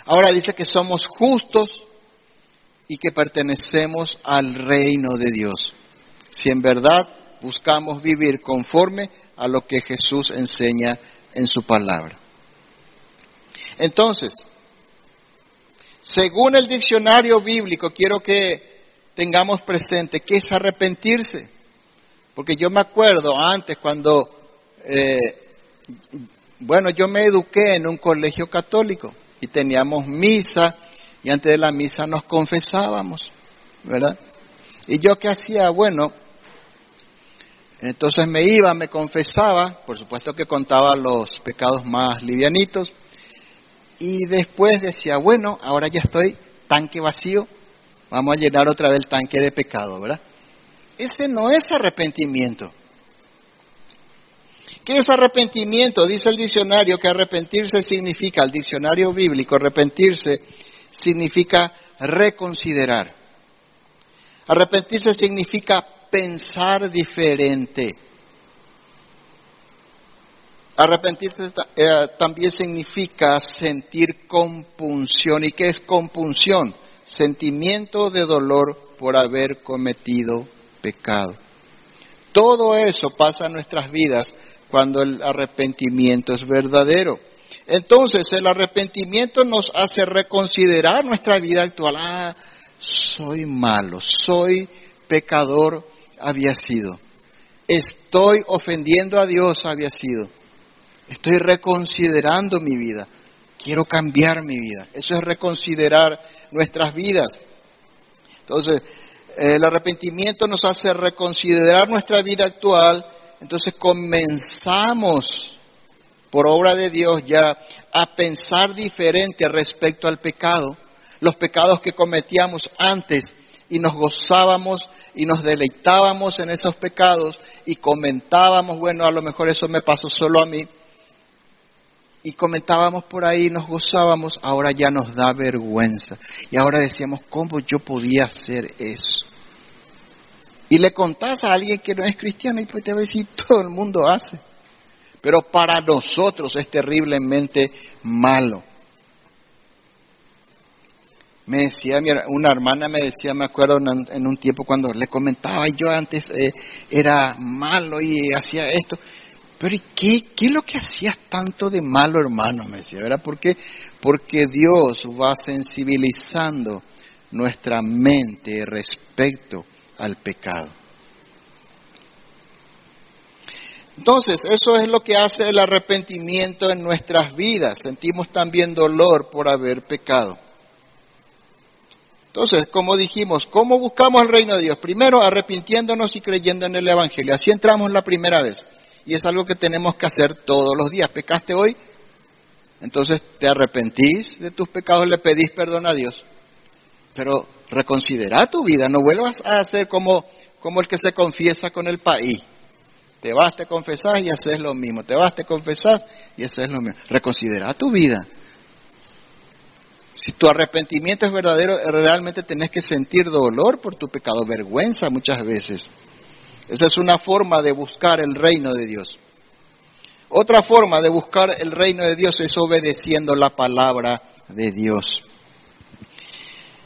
ahora dice que somos justos y que pertenecemos al reino de Dios. Si en verdad buscamos vivir conforme a lo que Jesús enseña en su palabra. Entonces, según el diccionario bíblico, quiero que tengamos presente que es arrepentirse. Porque yo me acuerdo antes cuando, eh, bueno, yo me eduqué en un colegio católico y teníamos misa y antes de la misa nos confesábamos, ¿verdad? Y yo qué hacía, bueno, entonces me iba, me confesaba, por supuesto que contaba los pecados más livianitos, y después decía, bueno, ahora ya estoy tanque vacío, vamos a llenar otra vez el tanque de pecado, ¿verdad? Ese no es arrepentimiento. ¿Qué es arrepentimiento? Dice el diccionario que arrepentirse significa, el diccionario bíblico, arrepentirse significa reconsiderar. Arrepentirse significa pensar diferente. Arrepentirse eh, también significa sentir compunción. ¿Y qué es compunción? Sentimiento de dolor por haber cometido pecado. Todo eso pasa en nuestras vidas cuando el arrepentimiento es verdadero. Entonces el arrepentimiento nos hace reconsiderar nuestra vida actual. Ah, soy malo, soy pecador, había sido. Estoy ofendiendo a Dios, había sido. Estoy reconsiderando mi vida. Quiero cambiar mi vida. Eso es reconsiderar nuestras vidas. Entonces, el arrepentimiento nos hace reconsiderar nuestra vida actual. Entonces comenzamos, por obra de Dios, ya a pensar diferente respecto al pecado. Los pecados que cometíamos antes y nos gozábamos y nos deleitábamos en esos pecados y comentábamos, bueno, a lo mejor eso me pasó solo a mí. Y comentábamos por ahí, nos gozábamos, ahora ya nos da vergüenza. Y ahora decíamos, ¿cómo yo podía hacer eso? Y le contás a alguien que no es cristiano y pues te va a decir, todo el mundo hace. Pero para nosotros es terriblemente malo me decía, una hermana me decía, me acuerdo en, un tiempo cuando le comentaba, yo antes eh, era malo y hacía esto, pero ¿qué, ¿qué es lo que hacías tanto de malo, hermano? Me decía, ¿verdad? ¿Por qué? Porque Dios va sensibilizando nuestra mente respecto al pecado. Entonces, eso es lo que hace el arrepentimiento en nuestras vidas. Sentimos también dolor por haber pecado. Entonces, como dijimos, ¿cómo buscamos el reino de Dios? Primero, arrepintiéndonos y creyendo en el Evangelio. Así entramos la primera vez. Y es algo que tenemos que hacer todos los días. ¿Pecaste hoy? Entonces te arrepentís de tus pecados, le pedís perdón a Dios. Pero reconsidera tu vida, no vuelvas a ser como, como el que se confiesa con el país. Te vas, te confesás y haces lo mismo. Te vas, te confesás y haces lo mismo. Reconsidera tu vida. Si tu arrepentimiento es verdadero, realmente tenés que sentir dolor por tu pecado, vergüenza muchas veces. Esa es una forma de buscar el reino de Dios. Otra forma de buscar el reino de Dios es obedeciendo la palabra de Dios.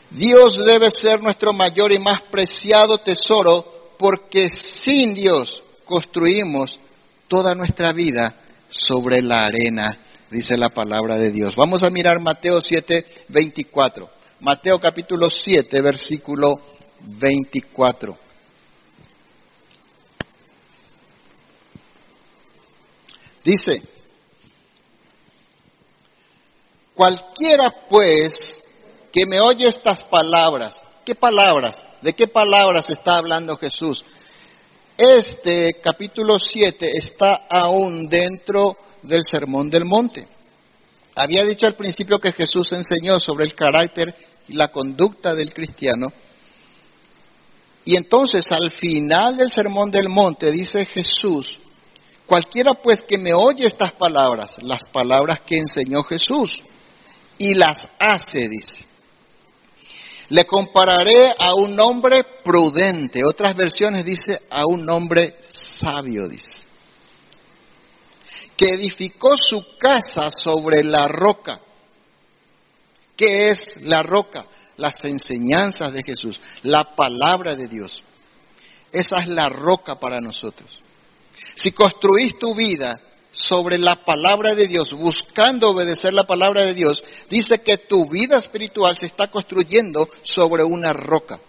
Dios debe ser nuestro mayor y más preciado tesoro porque sin Dios construimos toda nuestra vida sobre la arena, dice la palabra de Dios. Vamos a mirar Mateo 7, 24. Mateo capítulo 7, versículo 24. Dice, cualquiera pues que me oye estas palabras, ¿qué palabras? ¿De qué palabras está hablando Jesús? Este capítulo 7 está aún dentro del Sermón del Monte. Había dicho al principio que Jesús enseñó sobre el carácter y la conducta del cristiano. Y entonces al final del Sermón del Monte dice Jesús, Cualquiera pues que me oye estas palabras, las palabras que enseñó Jesús, y las hace, dice. Le compararé a un hombre prudente. Otras versiones dice a un hombre sabio, dice. Que edificó su casa sobre la roca. ¿Qué es la roca? Las enseñanzas de Jesús, la palabra de Dios. Esa es la roca para nosotros. Si construís tu vida sobre la palabra de Dios, buscando obedecer la palabra de Dios, dice que tu vida espiritual se está construyendo sobre una roca.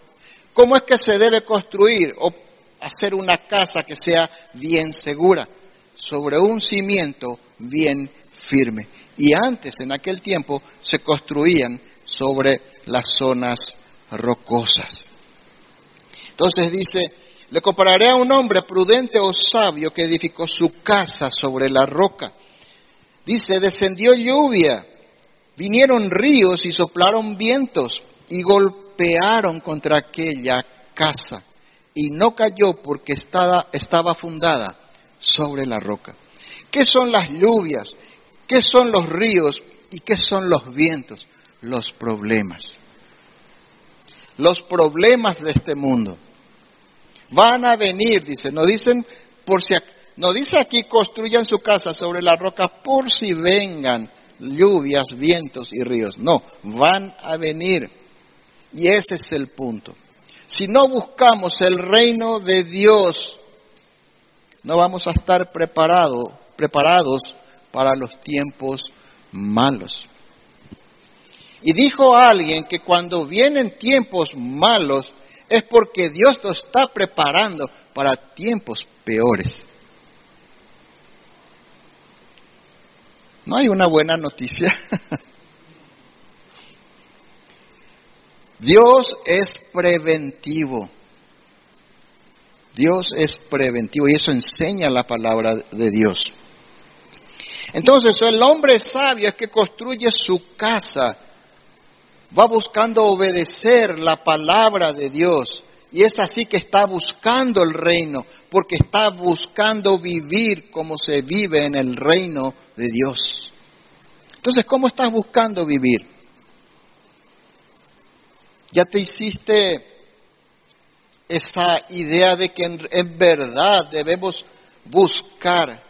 ¿Cómo es que se debe construir o hacer una casa que sea bien segura? Sobre un cimiento bien firme. Y antes, en aquel tiempo, se construían sobre las zonas rocosas. Entonces dice, le compararé a un hombre prudente o sabio que edificó su casa sobre la roca. Dice, descendió lluvia, vinieron ríos y soplaron vientos y golpearon contra aquella casa y no cayó porque estaba, estaba fundada sobre la roca. ¿Qué son las lluvias? ¿Qué son los ríos? ¿Y qué son los vientos? Los problemas. Los problemas de este mundo. Van a venir, dice, no dicen por si no dice aquí construyan su casa sobre la roca por si vengan lluvias, vientos y ríos. No, van a venir. Y ese es el punto. Si no buscamos el reino de Dios, no vamos a estar preparados para los tiempos malos. Y dijo alguien que cuando vienen tiempos malos, es porque Dios lo está preparando para tiempos peores. No hay una buena noticia. Dios es preventivo. Dios es preventivo y eso enseña la palabra de Dios. Entonces el hombre sabio es que construye su casa va buscando obedecer la palabra de Dios. Y es así que está buscando el reino, porque está buscando vivir como se vive en el reino de Dios. Entonces, ¿cómo estás buscando vivir? ¿Ya te hiciste esa idea de que en, verdad debemos buscar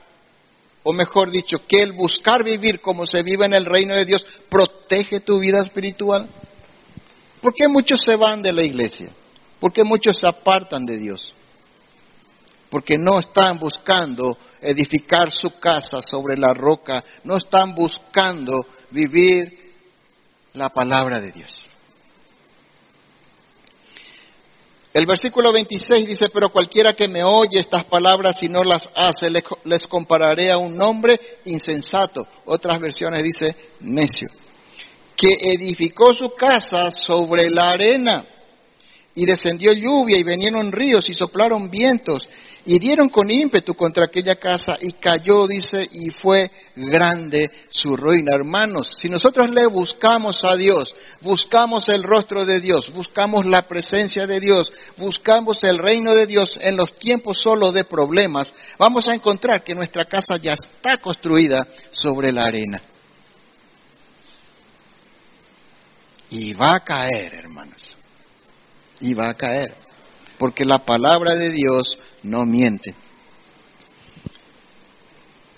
o mejor dicho, que el buscar vivir como se vive en el reino de Dios protege tu vida espiritual? ¿Por qué muchos se van de la iglesia? ¿Por qué muchos se apartan de Dios? Porque no están buscando edificar su casa sobre la roca, no están buscando vivir la palabra de Dios. El versículo 26 dice, pero cualquiera que me oye estas palabras y no las hace, les compararé a un hombre insensato. Otras versiones dice necio, que edificó su casa sobre la arena y descendió lluvia y vinieron ríos y soplaron vientos hirieron con ímpetu contra aquella casa y cayó, dice, y fue grande su ruina. Hermanos, si nosotros le buscamos a Dios, buscamos el rostro de Dios, buscamos la presencia de Dios, buscamos el reino de Dios en los tiempos solo de problemas, vamos a encontrar que nuestra casa ya está construida sobre la arena. Y va a caer, hermanos. Y va a caer. Porque la palabra de Dios no miente.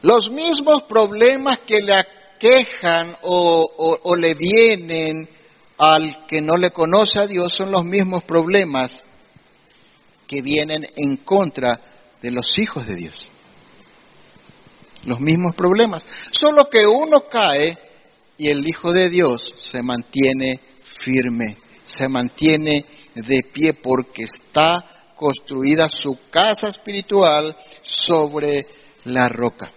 Los mismos problemas que le aquejan o, le vienen al que no le conoce a Dios son los mismos problemas que vienen en contra de los hijos de Dios. Los mismos problemas. Solo que uno cae y el Hijo de Dios se mantiene firme, se mantiene de pie porque está construida su casa espiritual sobre la roca.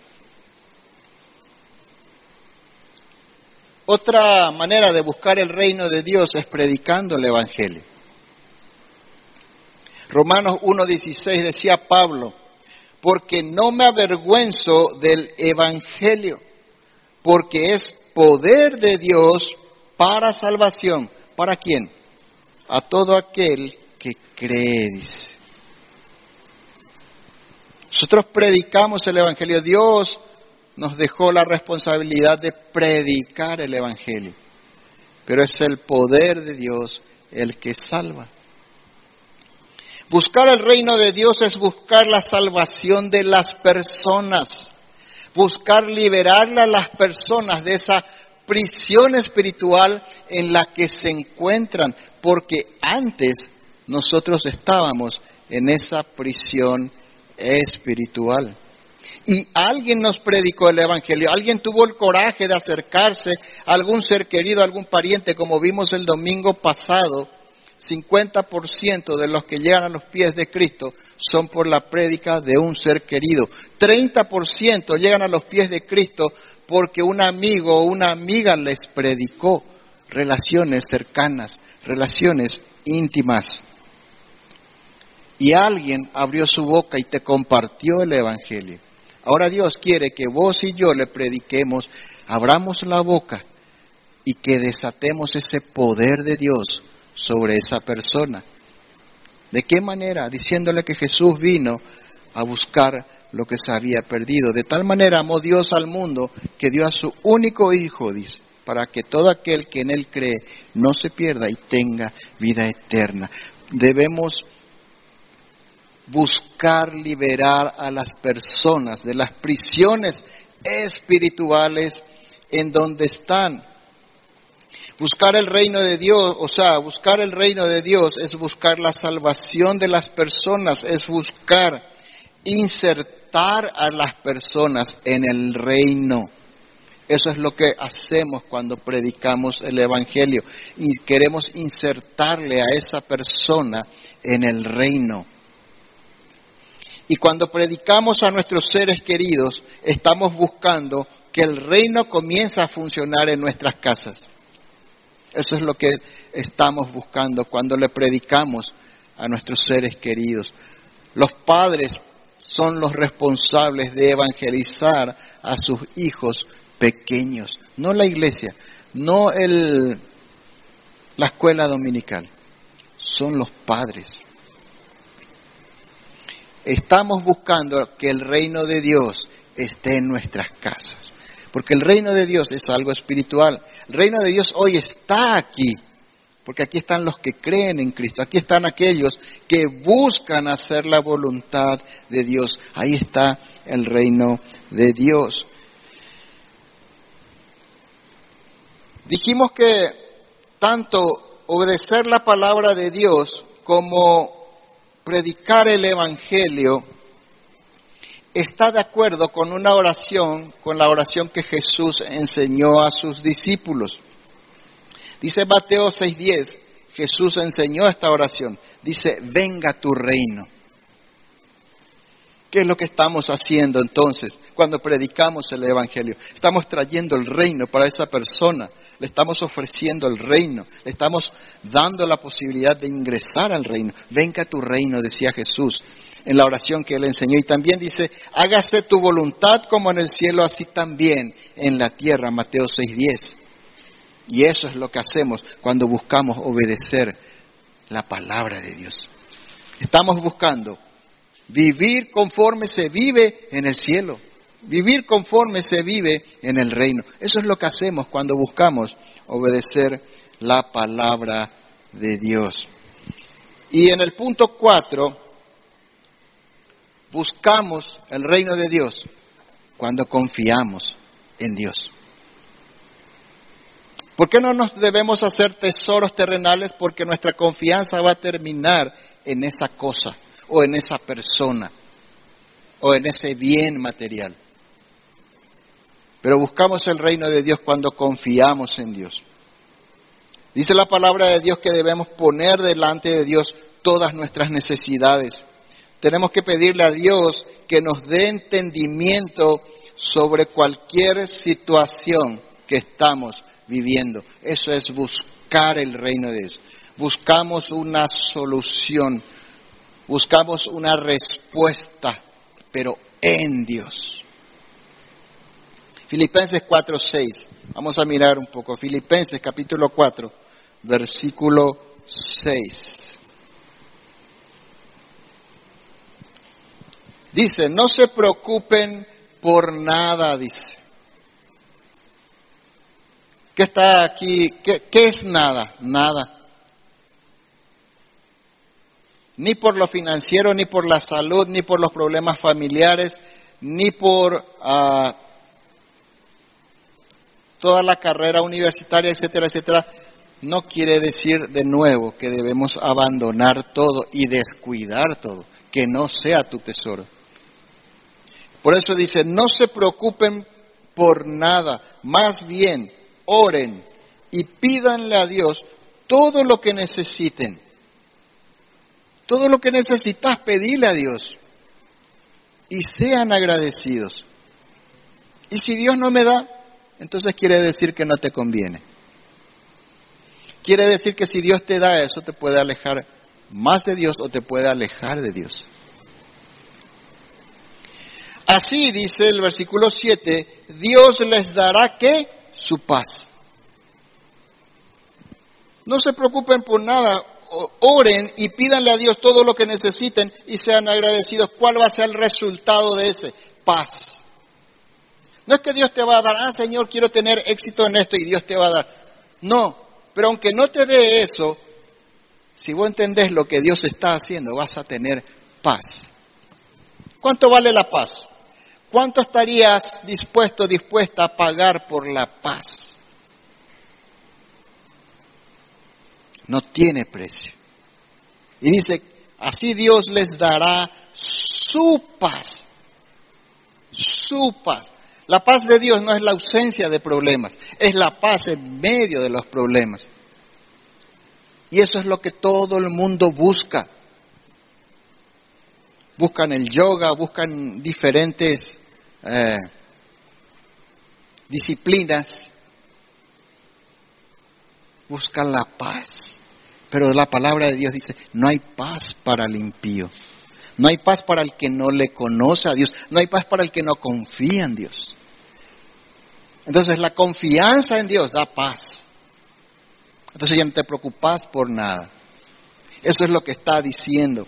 Otra manera de buscar el reino de Dios es predicando el Evangelio. Romanos 1.16 decía Pablo, porque no me avergüenzo del Evangelio, porque es poder de Dios para salvación. ¿Para quién? A todo aquel que cree, dice. Nosotros predicamos el Evangelio. Dios nos dejó la responsabilidad de predicar el Evangelio. Pero es el poder de Dios el que salva. Buscar el reino de Dios es buscar la salvación de las personas. Buscar liberar a las personas de esa prisión espiritual en la que se encuentran, porque antes nosotros estábamos en esa prisión espiritual. Y alguien nos predicó el Evangelio, alguien tuvo el coraje de acercarse a algún ser querido, a algún pariente, como vimos el domingo pasado, 50% de los que llegan a los pies de Cristo son por la prédica de un ser querido. 30% llegan a los pies de Cristo porque un amigo o una amiga les predicó relaciones cercanas, relaciones íntimas. Y alguien abrió su boca y te compartió el Evangelio. Ahora Dios quiere que vos y yo le prediquemos, abramos la boca y que desatemos ese poder de Dios sobre esa persona. ¿De qué manera? Diciéndole que Jesús vino a buscar lo que se había perdido. De tal manera amó Dios al mundo que dio a su único Hijo, dice, para que todo aquel que en Él cree no se pierda y tenga vida eterna. Debemos buscar liberar a las personas de las prisiones espirituales en donde están. Buscar el reino de Dios, o sea, buscar el reino de Dios es buscar la salvación de las personas, es buscar insertar a las personas en el reino. Eso es lo que hacemos cuando predicamos el Evangelio y queremos insertarle a esa persona en el reino. Y cuando predicamos a nuestros seres queridos, estamos buscando que el reino comience a funcionar en nuestras casas. Eso es lo que estamos buscando cuando le predicamos a nuestros seres queridos. Los padres son los responsables de evangelizar a sus hijos pequeños, no la iglesia, no el, la escuela dominical, son los padres. Estamos buscando que el reino de Dios esté en nuestras casas. Porque el reino de Dios es algo espiritual. El reino de Dios hoy está aquí. Porque aquí están los que creen en Cristo. Aquí están aquellos que buscan hacer la voluntad de Dios. Ahí está el reino de Dios. Dijimos que tanto obedecer la palabra de Dios como predicar el Evangelio está de acuerdo con una oración, con la oración que Jesús enseñó a sus discípulos. Dice Mateo 6:10, Jesús enseñó esta oración. Dice, venga tu reino. ¿Qué es lo que estamos haciendo entonces cuando predicamos el Evangelio? Estamos trayendo el reino para esa persona, le estamos ofreciendo el reino, le estamos dando la posibilidad de ingresar al reino. Venga tu reino, decía Jesús. En la oración que él enseñó. Y también dice, hágase tu voluntad como en el cielo, así también en la tierra, Mateo 6.10. Y eso es lo que hacemos cuando buscamos obedecer la palabra de Dios. Estamos buscando vivir conforme se vive en el cielo, vivir conforme se vive en el reino. Eso es lo que hacemos cuando buscamos obedecer la palabra de Dios. Y en el punto cuatro, buscamos el reino de Dios cuando confiamos en Dios. ¿Por qué no nos debemos hacer tesoros terrenales? Porque nuestra confianza va a terminar en esa cosa o en esa persona o en ese bien material. Pero buscamos el reino de Dios cuando confiamos en Dios. Dice la palabra de Dios que debemos poner delante de Dios todas nuestras necesidades. Tenemos que pedirle a Dios que nos dé entendimiento sobre cualquier situación que estamos viviendo. Eso es buscar el reino de Dios. Buscamos una solución, buscamos una respuesta, pero en Dios. Filipenses 4:6. Vamos a mirar un poco. Filipenses capítulo 4, versículo 6. Dice, no se preocupen por nada, dice. ¿Qué está aquí? ¿Qué, es nada? Nada. Ni por lo financiero, ni por la salud, ni por los problemas familiares, ni por ah, toda la carrera universitaria, etcétera, etcétera. No quiere decir de nuevo que debemos abandonar todo y descuidar todo, que no sea tu tesoro. Por eso dice, no se preocupen por nada, más bien oren y pídanle a Dios todo lo que necesiten. Todo lo que necesitas, pedirle a Dios. Y sean agradecidos. Y si Dios no me da, entonces quiere decir que no te conviene. Quiere decir que si Dios te da eso, te puede alejar más de Dios o te puede alejar de Dios. Así dice el versículo 7, Dios les dará que su paz. No se preocupen por nada, oren y pídanle a Dios todo lo que necesiten y sean agradecidos. ¿Cuál va a ser el resultado de ese? Paz. No es que Dios te va a dar, ah Señor, quiero tener éxito en esto y Dios te va a dar. No, pero aunque no te dé eso, si vos entendés lo que Dios está haciendo, vas a tener paz. ¿Cuánto vale la paz? ¿Cuánto estarías dispuesto, dispuesta a pagar por la paz? No tiene precio. Y dice, así Dios les dará su paz. Su paz. La paz de Dios no es la ausencia de problemas, es la paz en medio de los problemas. Y eso es lo que todo el mundo busca. Buscan el yoga, buscan diferentes eh, disciplinas, buscan la paz. Pero la palabra de Dios dice, no hay paz para el impío. No hay paz para el que no le conoce a Dios. No hay paz para el que no confía en Dios. Entonces la confianza en Dios da paz. Entonces ya no te preocupas por nada. Eso es lo que está diciendo.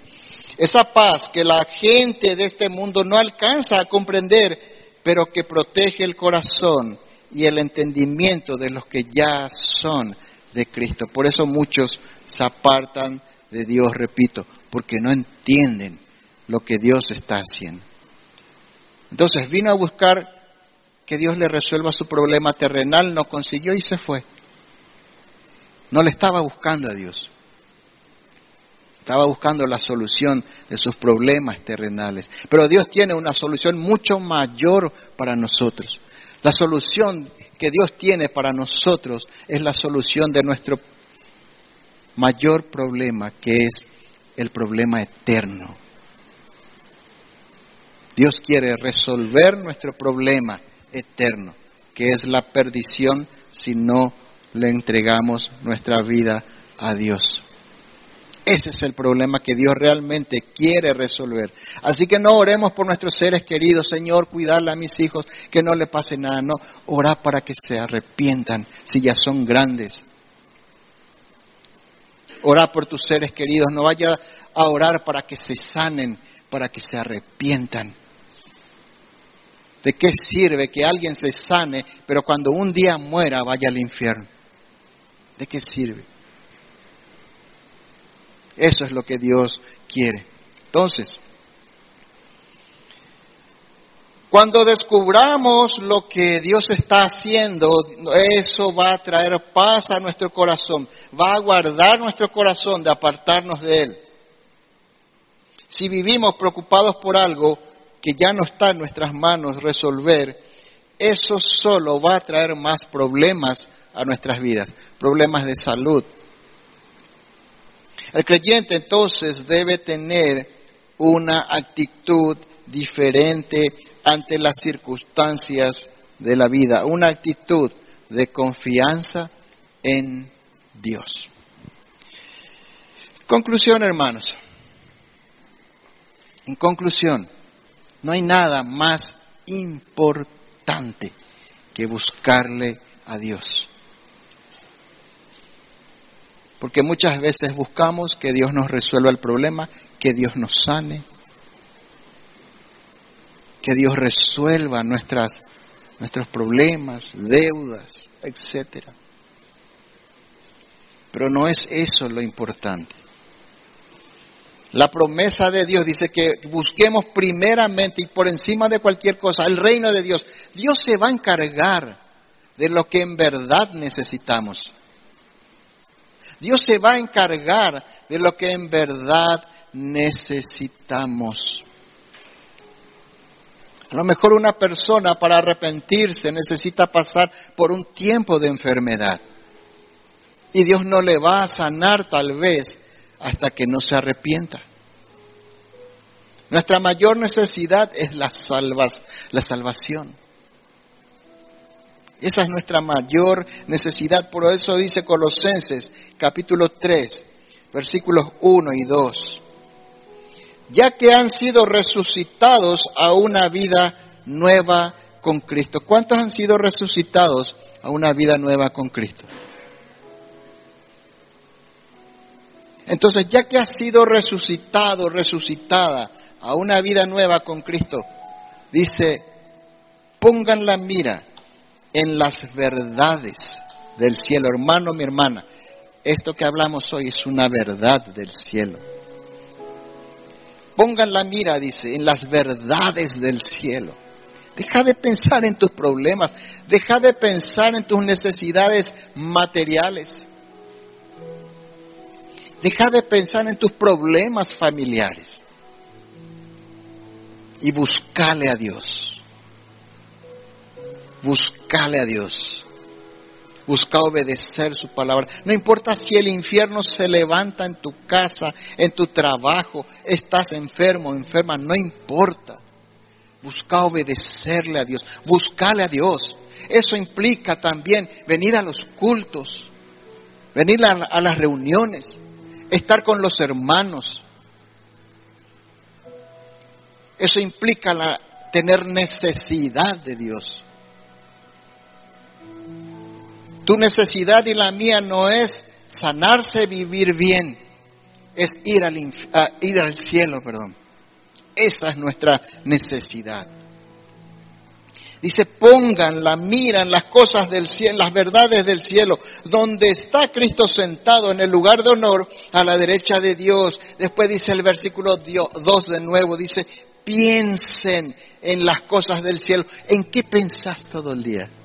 Esa paz que la gente de este mundo no alcanza a comprender, pero que protege el corazón y el entendimiento de los que ya son de Cristo. Por eso muchos se apartan de Dios, repito, porque no entienden lo que Dios está haciendo. Entonces vino a buscar que Dios le resuelva su problema terrenal, no consiguió y se fue. No le estaba buscando a Dios. Estaba buscando la solución de sus problemas terrenales. Pero Dios tiene una solución mucho mayor para nosotros. La solución que Dios tiene para nosotros es la solución de nuestro mayor problema, que es el problema eterno. Dios quiere resolver nuestro problema eterno, que es la perdición si no le entregamos nuestra vida a Dios. Ese es el problema que Dios realmente quiere resolver. Así que no oremos por nuestros seres queridos, Señor, cuidarle a mis hijos, que no le pase nada. No, orar para que se arrepientan si ya son grandes. Orar por tus seres queridos, no vaya a orar para que se sanen, para que se arrepientan. ¿De qué sirve que alguien se sane, pero cuando un día muera vaya al infierno? ¿De qué sirve? Eso es lo que Dios quiere. Entonces, cuando descubramos lo que Dios está haciendo, eso va a traer paz a nuestro corazón, va a guardar nuestro corazón de apartarnos de Él. Si vivimos preocupados por algo que ya no está en nuestras manos resolver, eso solo va a traer más problemas a nuestras vidas, problemas de salud, el creyente entonces debe tener una actitud diferente ante las circunstancias de la vida, una actitud de confianza en Dios. Conclusión, hermanos. En conclusión, no hay nada más importante que buscarle a Dios. Porque muchas veces buscamos que Dios nos resuelva el problema, que Dios nos sane, que Dios resuelva nuestras, nuestros problemas, deudas, etc. Pero no es eso lo importante. La promesa de Dios dice que busquemos primeramente y por encima de cualquier cosa el reino de Dios. Dios se va a encargar de lo que en verdad necesitamos. Dios se va a encargar de lo que en verdad necesitamos. A lo mejor una persona para arrepentirse necesita pasar por un tiempo de enfermedad. Y Dios no le va a sanar tal vez hasta que no se arrepienta. Nuestra mayor necesidad es la, salvas, la salvación. Esa es nuestra mayor necesidad. Por eso dice Colosenses capítulo 3, versículos 1 y 2. Ya que han sido resucitados a una vida nueva con Cristo. ¿Cuántos han sido resucitados a una vida nueva con Cristo? Entonces, ya que has sido resucitado, resucitada a una vida nueva con Cristo, dice, pongan la mira en las verdades del cielo. Hermano, mi hermana, esto que hablamos hoy es una verdad del cielo. Pongan la mira, dice, en las verdades del cielo. Deja de pensar en tus problemas, deja de pensar en tus necesidades materiales. Deja de pensar en tus problemas familiares y buscale a Dios. Buscale a Dios. Busca obedecer su palabra. No importa si el infierno se levanta en tu casa, en tu trabajo, estás enfermo, enferma, no importa. Busca obedecerle a Dios. Buscale a Dios. Eso implica también venir a los cultos, venir a, las reuniones, estar con los hermanos. Eso implica tener necesidad de Dios. Tu necesidad y la mía no es sanarse, vivir bien, es ir al, ir al cielo, perdón. Esa es nuestra necesidad. Dice, pongan la mira en las cosas del cielo, las verdades del cielo, donde está Cristo sentado en el lugar de honor a la derecha de Dios. Después dice el versículo 2 de nuevo, dice, piensen en las cosas del cielo. ¿En qué pensás todo el día?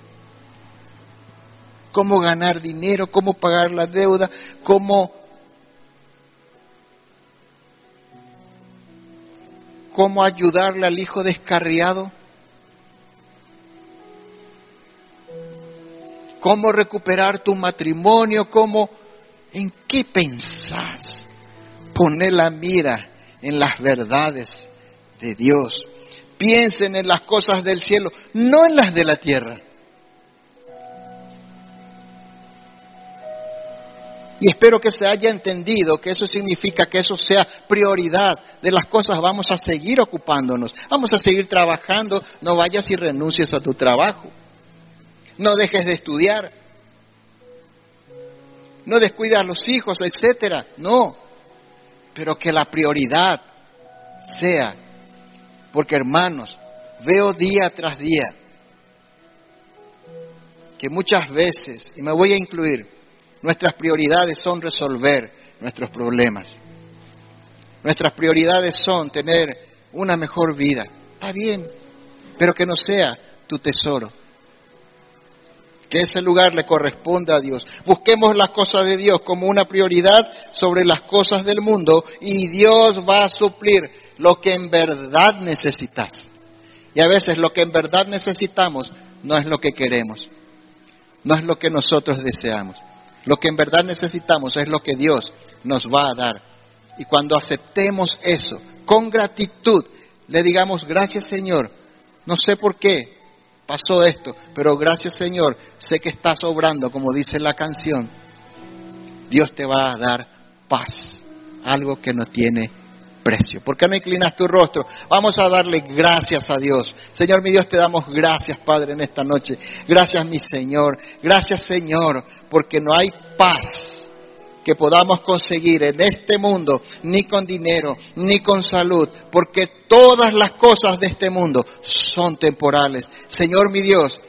Cómo ganar dinero, cómo pagar la deuda, cómo, cómo ayudarle al hijo descarriado, cómo recuperar tu matrimonio, cómo, ¿en qué pensás? Poner la mira en las verdades de Dios. Piensen en las cosas del cielo, no en las de la tierra. Y espero que se haya entendido que eso significa que eso sea prioridad de las cosas. Vamos a seguir ocupándonos, vamos a seguir trabajando. No vayas y renuncies a tu trabajo. No dejes de estudiar. No descuides a los hijos, etcétera. No. Pero que la prioridad sea, porque hermanos, veo día tras día que muchas veces, y me voy a incluir, Nuestras prioridades son resolver nuestros problemas. Nuestras prioridades son tener una mejor vida. Está bien, pero que no sea tu tesoro. Que ese lugar le corresponda a Dios. Busquemos las cosas de Dios como una prioridad sobre las cosas del mundo y Dios va a suplir lo que en verdad necesitas. Y a veces lo que en verdad necesitamos no es lo que queremos, no es lo que nosotros deseamos. Lo que en verdad necesitamos es lo que Dios nos va a dar. Y cuando aceptemos eso con gratitud, le digamos, gracias Señor, no sé por qué pasó esto, pero gracias Señor, sé que estás obrando, como dice la canción, Dios te va a dar paz, algo que no tiene precio. ¿Por qué no inclinas tu rostro? Vamos a darle gracias a Dios. Señor mi Dios, te damos gracias, Padre, en esta noche. Gracias, mi Señor. Gracias, Señor, porque no hay paz que podamos conseguir en este mundo, ni con dinero, ni con salud, porque todas las cosas de este mundo son temporales. Señor mi Dios,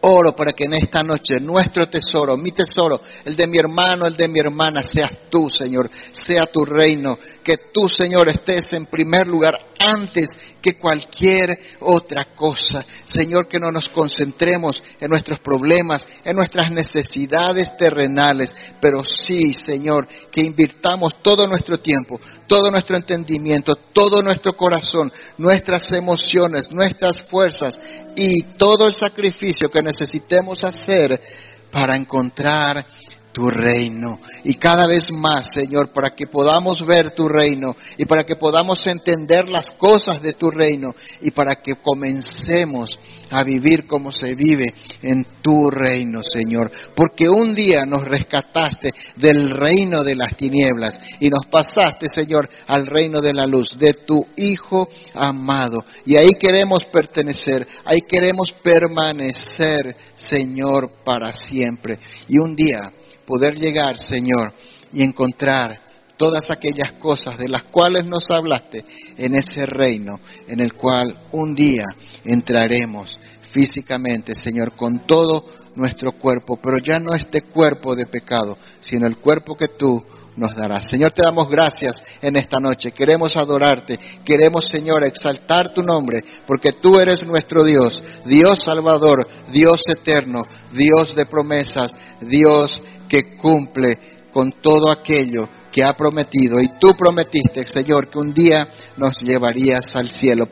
Oro para que en esta noche nuestro tesoro, mi tesoro, el de mi hermano, el de mi hermana, seas tú, Señor, sea tu reino, que tú, Señor, estés en primer lugar antes que cualquier otra cosa. Señor, que no nos concentremos en nuestros problemas, en nuestras necesidades terrenales, pero sí, Señor, que invirtamos todo nuestro tiempo, todo nuestro entendimiento, todo nuestro corazón, nuestras emociones, nuestras fuerzas y todo el sacrificio que necesitemos hacer para encontrar tu reino. Y cada vez más, Señor, para que podamos ver tu reino y para que podamos entender las cosas de tu reino y para que comencemos a vivir como se vive en tu reino, Señor. Porque un día nos rescataste del reino de las tinieblas y nos pasaste, Señor, al reino de la luz, de tu Hijo amado. Y ahí queremos pertenecer, ahí queremos permanecer, Señor, para siempre. Y un día poder llegar, Señor, y encontrar todas aquellas cosas de las cuales nos hablaste en ese reino en el cual un día entraremos físicamente, Señor, con todo nuestro cuerpo, pero ya no este cuerpo de pecado, sino el cuerpo que tú nos darás. Señor, te damos gracias en esta noche. Queremos adorarte. Queremos, Señor, exaltar tu nombre, porque tú eres nuestro Dios, Dios Salvador, Dios eterno, Dios de promesas, Dios que cumple con todo aquello que ha prometido. Y tú prometiste, Señor, que un día nos llevarías al cielo.